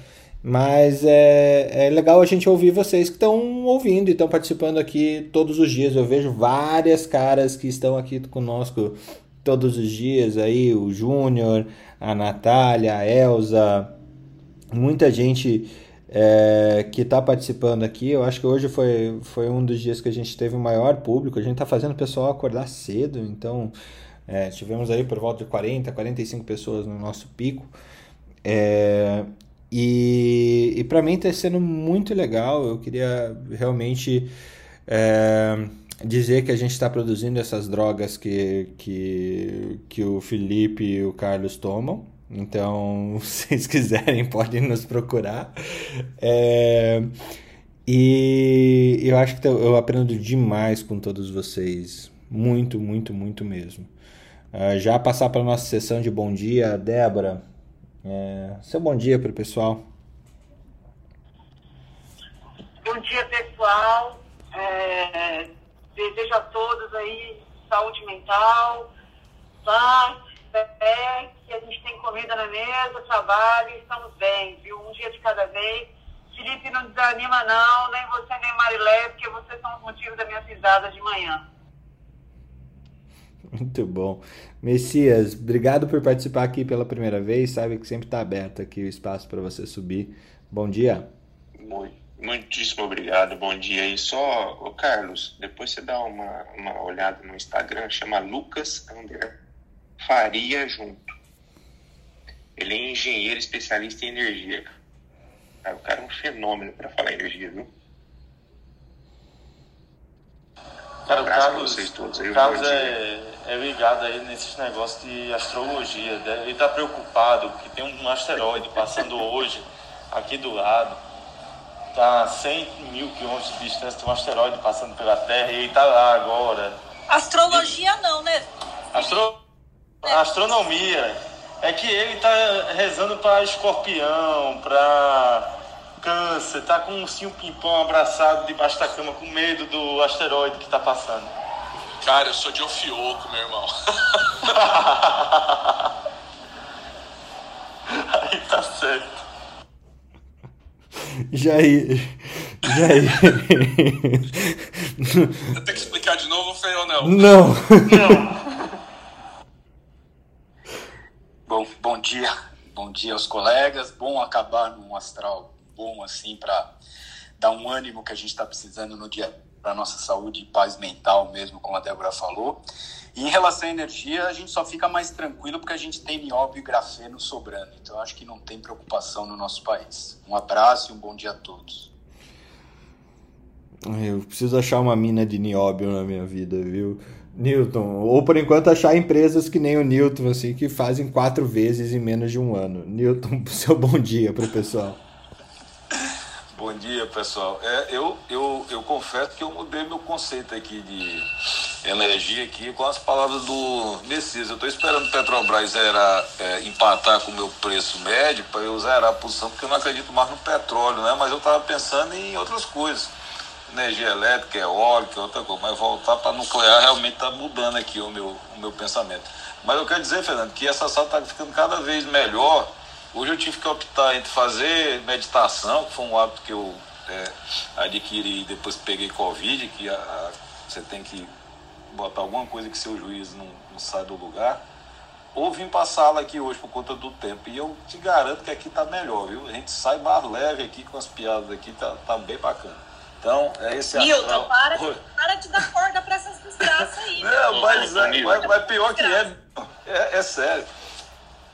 Speaker 1: mas é, é legal a gente ouvir vocês que estão ouvindo e estão participando aqui todos os dias. Eu vejo várias caras que estão aqui conosco todos os dias aí, o Júnior, a Natália, a Elza, muita gente é, que está participando aqui. Eu acho que hoje foi, foi um dos dias que a gente teve o maior público. A gente está fazendo o pessoal acordar cedo, então é, tivemos aí por volta de 40, 45 pessoas no nosso pico. É, e e para mim está sendo muito legal. Eu queria realmente é, dizer que a gente está produzindo essas drogas que, que, que o Felipe e o Carlos tomam. Então, se vocês quiserem, podem nos procurar. É, e eu acho que eu aprendo demais com todos vocês. Muito, muito, muito mesmo. Uh, já passar para nossa sessão de bom dia, Débora. É, seu bom dia para o pessoal.
Speaker 5: Bom dia, pessoal. É, desejo a todos aí saúde mental, paz, fé, que a gente tem comida na mesa, trabalho e estamos bem, viu? Um dia de cada vez. Felipe, não desanima não, nem você nem Marilé, porque vocês são os motivos da minha risada de manhã.
Speaker 1: Muito bom. Messias, obrigado por participar aqui pela primeira vez. Sabe que sempre está aberto aqui o espaço para você subir. Bom dia.
Speaker 12: Muitíssimo obrigado, bom dia. E só, ô Carlos, depois você dá uma, uma olhada no Instagram, chama Lucas André Faria Junto. Ele é engenheiro especialista em energia. Cara, o cara é um fenômeno para falar energia, viu?
Speaker 4: Cara, o Carlos,
Speaker 12: vocês todos aí,
Speaker 4: o Carlos é, é ligado aí nesses negócios de astrologia. né? Ele tá preocupado que tem um asteroide passando hoje aqui do lado. Tá a 100 mil quilômetros de distância, tem um asteroide passando pela Terra e ele tá lá agora.
Speaker 2: Astrologia não, né?
Speaker 4: Astro... Astronomia. É que ele tá rezando para escorpião, para câncer, tá com um ursinho pimpão abraçado debaixo da cama com medo do asteroide que tá passando.
Speaker 7: Cara, eu sou de Ofioco, meu irmão.
Speaker 4: Aí tá certo.
Speaker 1: Jair. Jair.
Speaker 7: Eu tenho que explicar de novo, Fê, ou não?
Speaker 1: Não.
Speaker 11: Bom, bom dia, bom dia aos colegas. Bom acabar num astral bom assim para dar um ânimo que a gente está precisando no dia para nossa saúde e paz mental mesmo, como a Débora falou. E em relação à energia, a gente só fica mais tranquilo porque a gente tem nióbio e grafeno sobrando. Então acho que não tem preocupação no nosso país. Um abraço e um bom dia a todos.
Speaker 1: Eu preciso achar uma mina de nióbio na minha vida, viu? Newton. Ou por enquanto achar empresas que nem o Newton, assim, que fazem quatro vezes em menos de um ano. Newton, seu bom dia pro pessoal.
Speaker 10: Bom dia, pessoal. É, eu, eu, eu confesso que eu mudei meu conceito aqui de energia aqui com as palavras do Messias. Eu estou esperando o Petrobras zerar, é, empatar com o meu preço médio para eu zerar a posição, porque eu não acredito mais no petróleo, né? Mas eu estava pensando em outras coisas. Energia elétrica, eólica, outra coisa. Mas voltar para nuclear realmente está mudando aqui o meu, o meu pensamento. Mas eu quero dizer, Fernando, que essa sala está ficando cada vez melhor Hoje eu tive que optar entre fazer meditação, que foi um hábito que eu é, adquiri depois que peguei Covid, que a, a, você tem que botar alguma coisa que seu juiz não, não sai do lugar, ou vim para a sala aqui hoje por conta do tempo. E eu te garanto que aqui tá melhor, viu? A gente sai mais leve aqui com as piadas aqui, tá, tá bem bacana. Então, é esse
Speaker 2: Milton,
Speaker 10: astral.
Speaker 2: para,
Speaker 10: Oi.
Speaker 2: para de dar corda pra essas desgraças aí.
Speaker 10: Não, mas, é, mas, mas pior que é, é, é sério.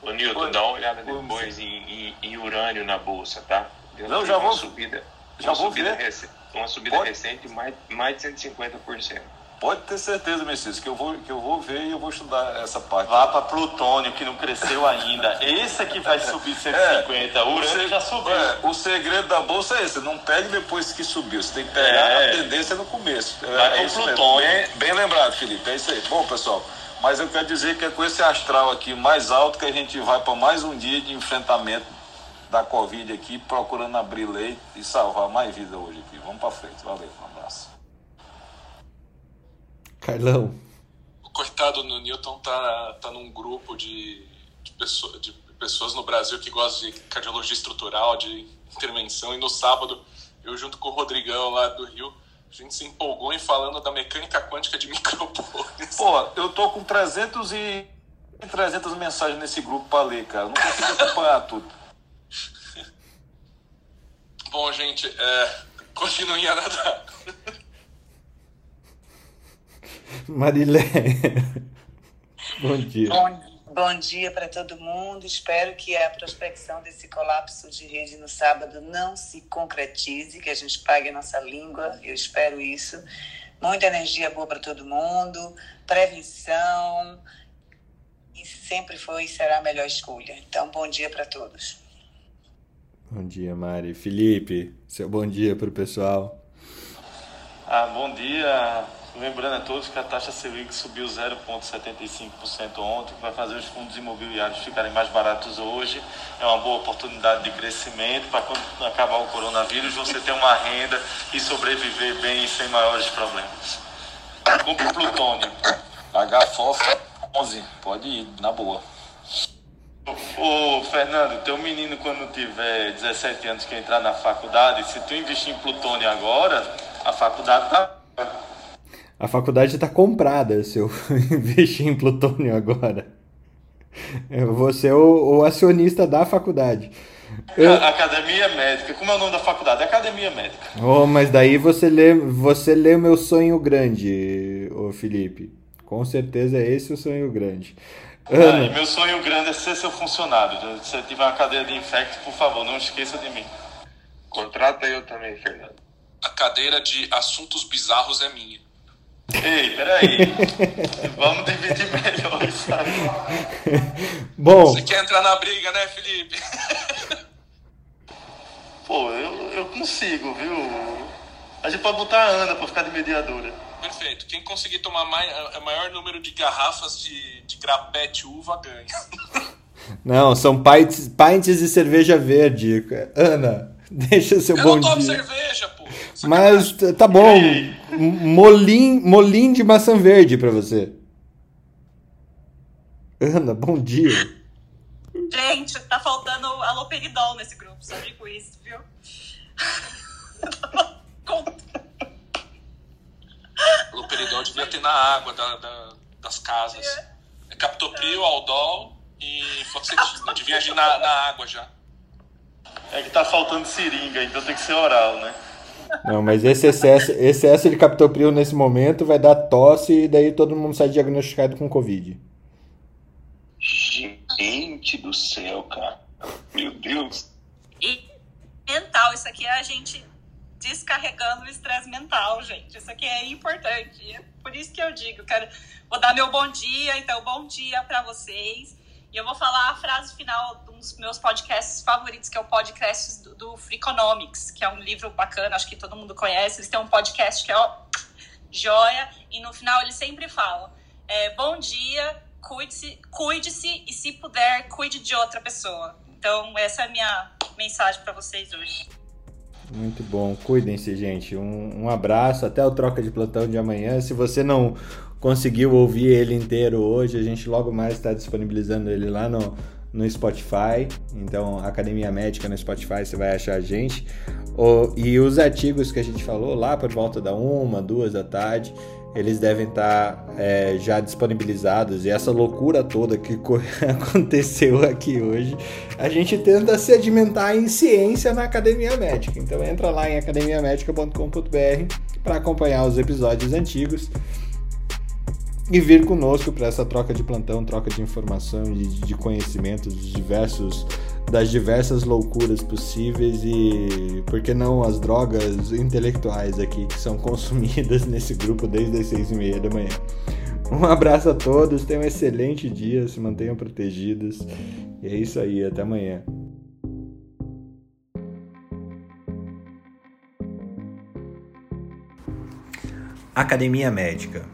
Speaker 12: Ô Nilton, dá uma olhada depois em, em- em urânio na bolsa, tá? Deu
Speaker 10: Não,
Speaker 12: uma
Speaker 10: já vou-
Speaker 12: subida,
Speaker 10: já
Speaker 12: uma
Speaker 10: vou
Speaker 12: subida
Speaker 10: ver.
Speaker 12: rece- uma subida
Speaker 10: Pode-
Speaker 12: recente mais, mais de 150%.
Speaker 10: Pode ter certeza, Messias, que eu vou, que eu vou ver e eu vou estudar essa parte.
Speaker 4: Vá para Plutônio, que não cresceu ainda. Esse é que vai subir 150. o Urânio já subiu.
Speaker 10: É, o segredo da bolsa é esse, não pegue depois que subiu, você tem que pegar
Speaker 4: É.
Speaker 10: a tendência no começo. É,
Speaker 4: Vai
Speaker 10: é.
Speaker 4: Plutônio.
Speaker 10: Bem, bem lembrado, Felipe, é isso aí. Bom, pessoal, mas eu quero dizer que é com esse astral aqui mais alto que a gente vai para mais um dia de enfrentamento da Covid aqui, procurando abrir lei e salvar mais vida hoje aqui. Vamos para frente, valeu.
Speaker 1: Carlão.
Speaker 7: O coitado do Newton tá, tá num grupo de, de, pessoa, de pessoas no Brasil que gostam de cardiologia estrutural, de intervenção, e no sábado, eu junto com o Rodrigão lá do Rio, a gente se empolgou em falando da mecânica quântica de micropolis.
Speaker 10: Pô, eu tô com 300 e 300 mensagens nesse grupo para ler, cara. Eu Não consigo acompanhar tudo.
Speaker 7: Bom, gente, é, continuem a nadar.
Speaker 1: Marilé. Bom dia.
Speaker 6: Bom, bom dia para todo mundo. Espero que a prospecção desse colapso de rede no sábado não se concretize, que a gente pague a nossa língua. Eu espero isso. Muita energia boa para todo mundo, prevenção. E sempre foi e será a melhor escolha. Então, bom dia para todos.
Speaker 1: Bom dia, Mari. Felipe, seu bom dia pro pessoal.
Speaker 4: Ah, bom dia. Lembrando a todos que a taxa Selic subiu 0,75% ontem, que vai fazer os fundos imobiliários ficarem mais baratos hoje. É uma boa oportunidade de crescimento para quando acabar o coronavírus você ter uma renda e sobreviver bem sem maiores problemas. Compre plutônio.
Speaker 10: HFOF 11, pode ir, na boa.
Speaker 4: Ô, Fernando, teu menino quando tiver 17 anos que entrar na faculdade, se tu investir em plutônio agora, a faculdade tá.
Speaker 1: A faculdade está comprada se eu investir em plutônio agora. Eu vou ser o, o acionista da faculdade. Eu...
Speaker 4: Academia Médica. Como é o nome da faculdade? Academia Médica.
Speaker 1: Oh, mas daí você lê, você lê o meu sonho grande, ô Felipe. Com certeza é esse o sonho grande.
Speaker 4: Ana. meu sonho grande é ser seu funcionário. Se você tiver uma cadeira de infecto, por favor, não esqueça de mim.
Speaker 12: Contrata eu também, Fernando.
Speaker 7: A cadeira de assuntos bizarros é minha.
Speaker 4: Ei, peraí. Vamos dividir melhor isso aí.
Speaker 1: Bom.
Speaker 7: Você quer entrar na briga, né, Felipe?
Speaker 4: Pô, eu, eu consigo, viu? A gente pode botar a Ana pra ficar de mediadora.
Speaker 7: Perfeito. Quem conseguir tomar mais, a maior número de garrafas de, de grapete uva ganha.
Speaker 1: Não, são pints, pints de cerveja verde. Ana, deixa seu
Speaker 7: eu
Speaker 1: bom
Speaker 7: dia. Eu não tomo
Speaker 1: dia.
Speaker 7: cerveja, pô.
Speaker 1: Mas tá bom. Molim, molim de maçã verde pra você. Ana, bom dia.
Speaker 2: Gente, tá faltando aloperidol nesse grupo, só digo isso, viu?
Speaker 7: Aloperidol devia ter na água da, da, das casas. É captopril, aldol e fluoxetina. Devia agir na, na água já.
Speaker 4: É que tá faltando seringa, então tem que ser oral, né?
Speaker 1: Não, mas esse excesso, excesso de captopril nesse momento vai dar tosse e daí todo mundo sai diagnosticado com Covid.
Speaker 12: Gente do céu, cara. Meu Deus.
Speaker 2: E mental, isso aqui é a gente descarregando o estresse mental, gente. Isso aqui é importante. É por isso que eu digo, quero, vou dar meu bom dia, então bom dia para vocês. E eu vou falar a frase final dos meus podcasts favoritos, que é o podcast do, do Freakonomics, que é um livro bacana, acho que todo mundo conhece. Eles têm um podcast que é ó, joia, e no final eles sempre falam: é, bom dia, cuide-se, cuide-se e se puder, cuide de outra pessoa. Então, essa é a minha mensagem para vocês hoje.
Speaker 1: Muito bom. Cuidem-se, gente. Um, um, abraço. Até o troca de plantão de amanhã. Se você não conseguiu ouvir ele inteiro hoje, a gente logo mais está disponibilizando ele lá no, no Spotify. Então, Academia Médica no Spotify, você vai achar a gente. E os artigos que a gente falou lá por volta da uma, duas da tarde, eles devem estar é, já disponibilizados. E essa loucura toda que aconteceu aqui hoje, a gente tenta sedimentar em ciência na Academia Médica. Então entra lá em academiamedica.com.br para acompanhar os episódios antigos e vir conosco para essa troca de plantão, troca de informação e de, de conhecimentos dos diversos das diversas loucuras possíveis e por que não as drogas intelectuais aqui que são consumidas nesse grupo desde as seis e meia da manhã. Um abraço a todos, tenham um excelente dia, se mantenham protegidos e é isso aí, até amanhã. Academia Médica.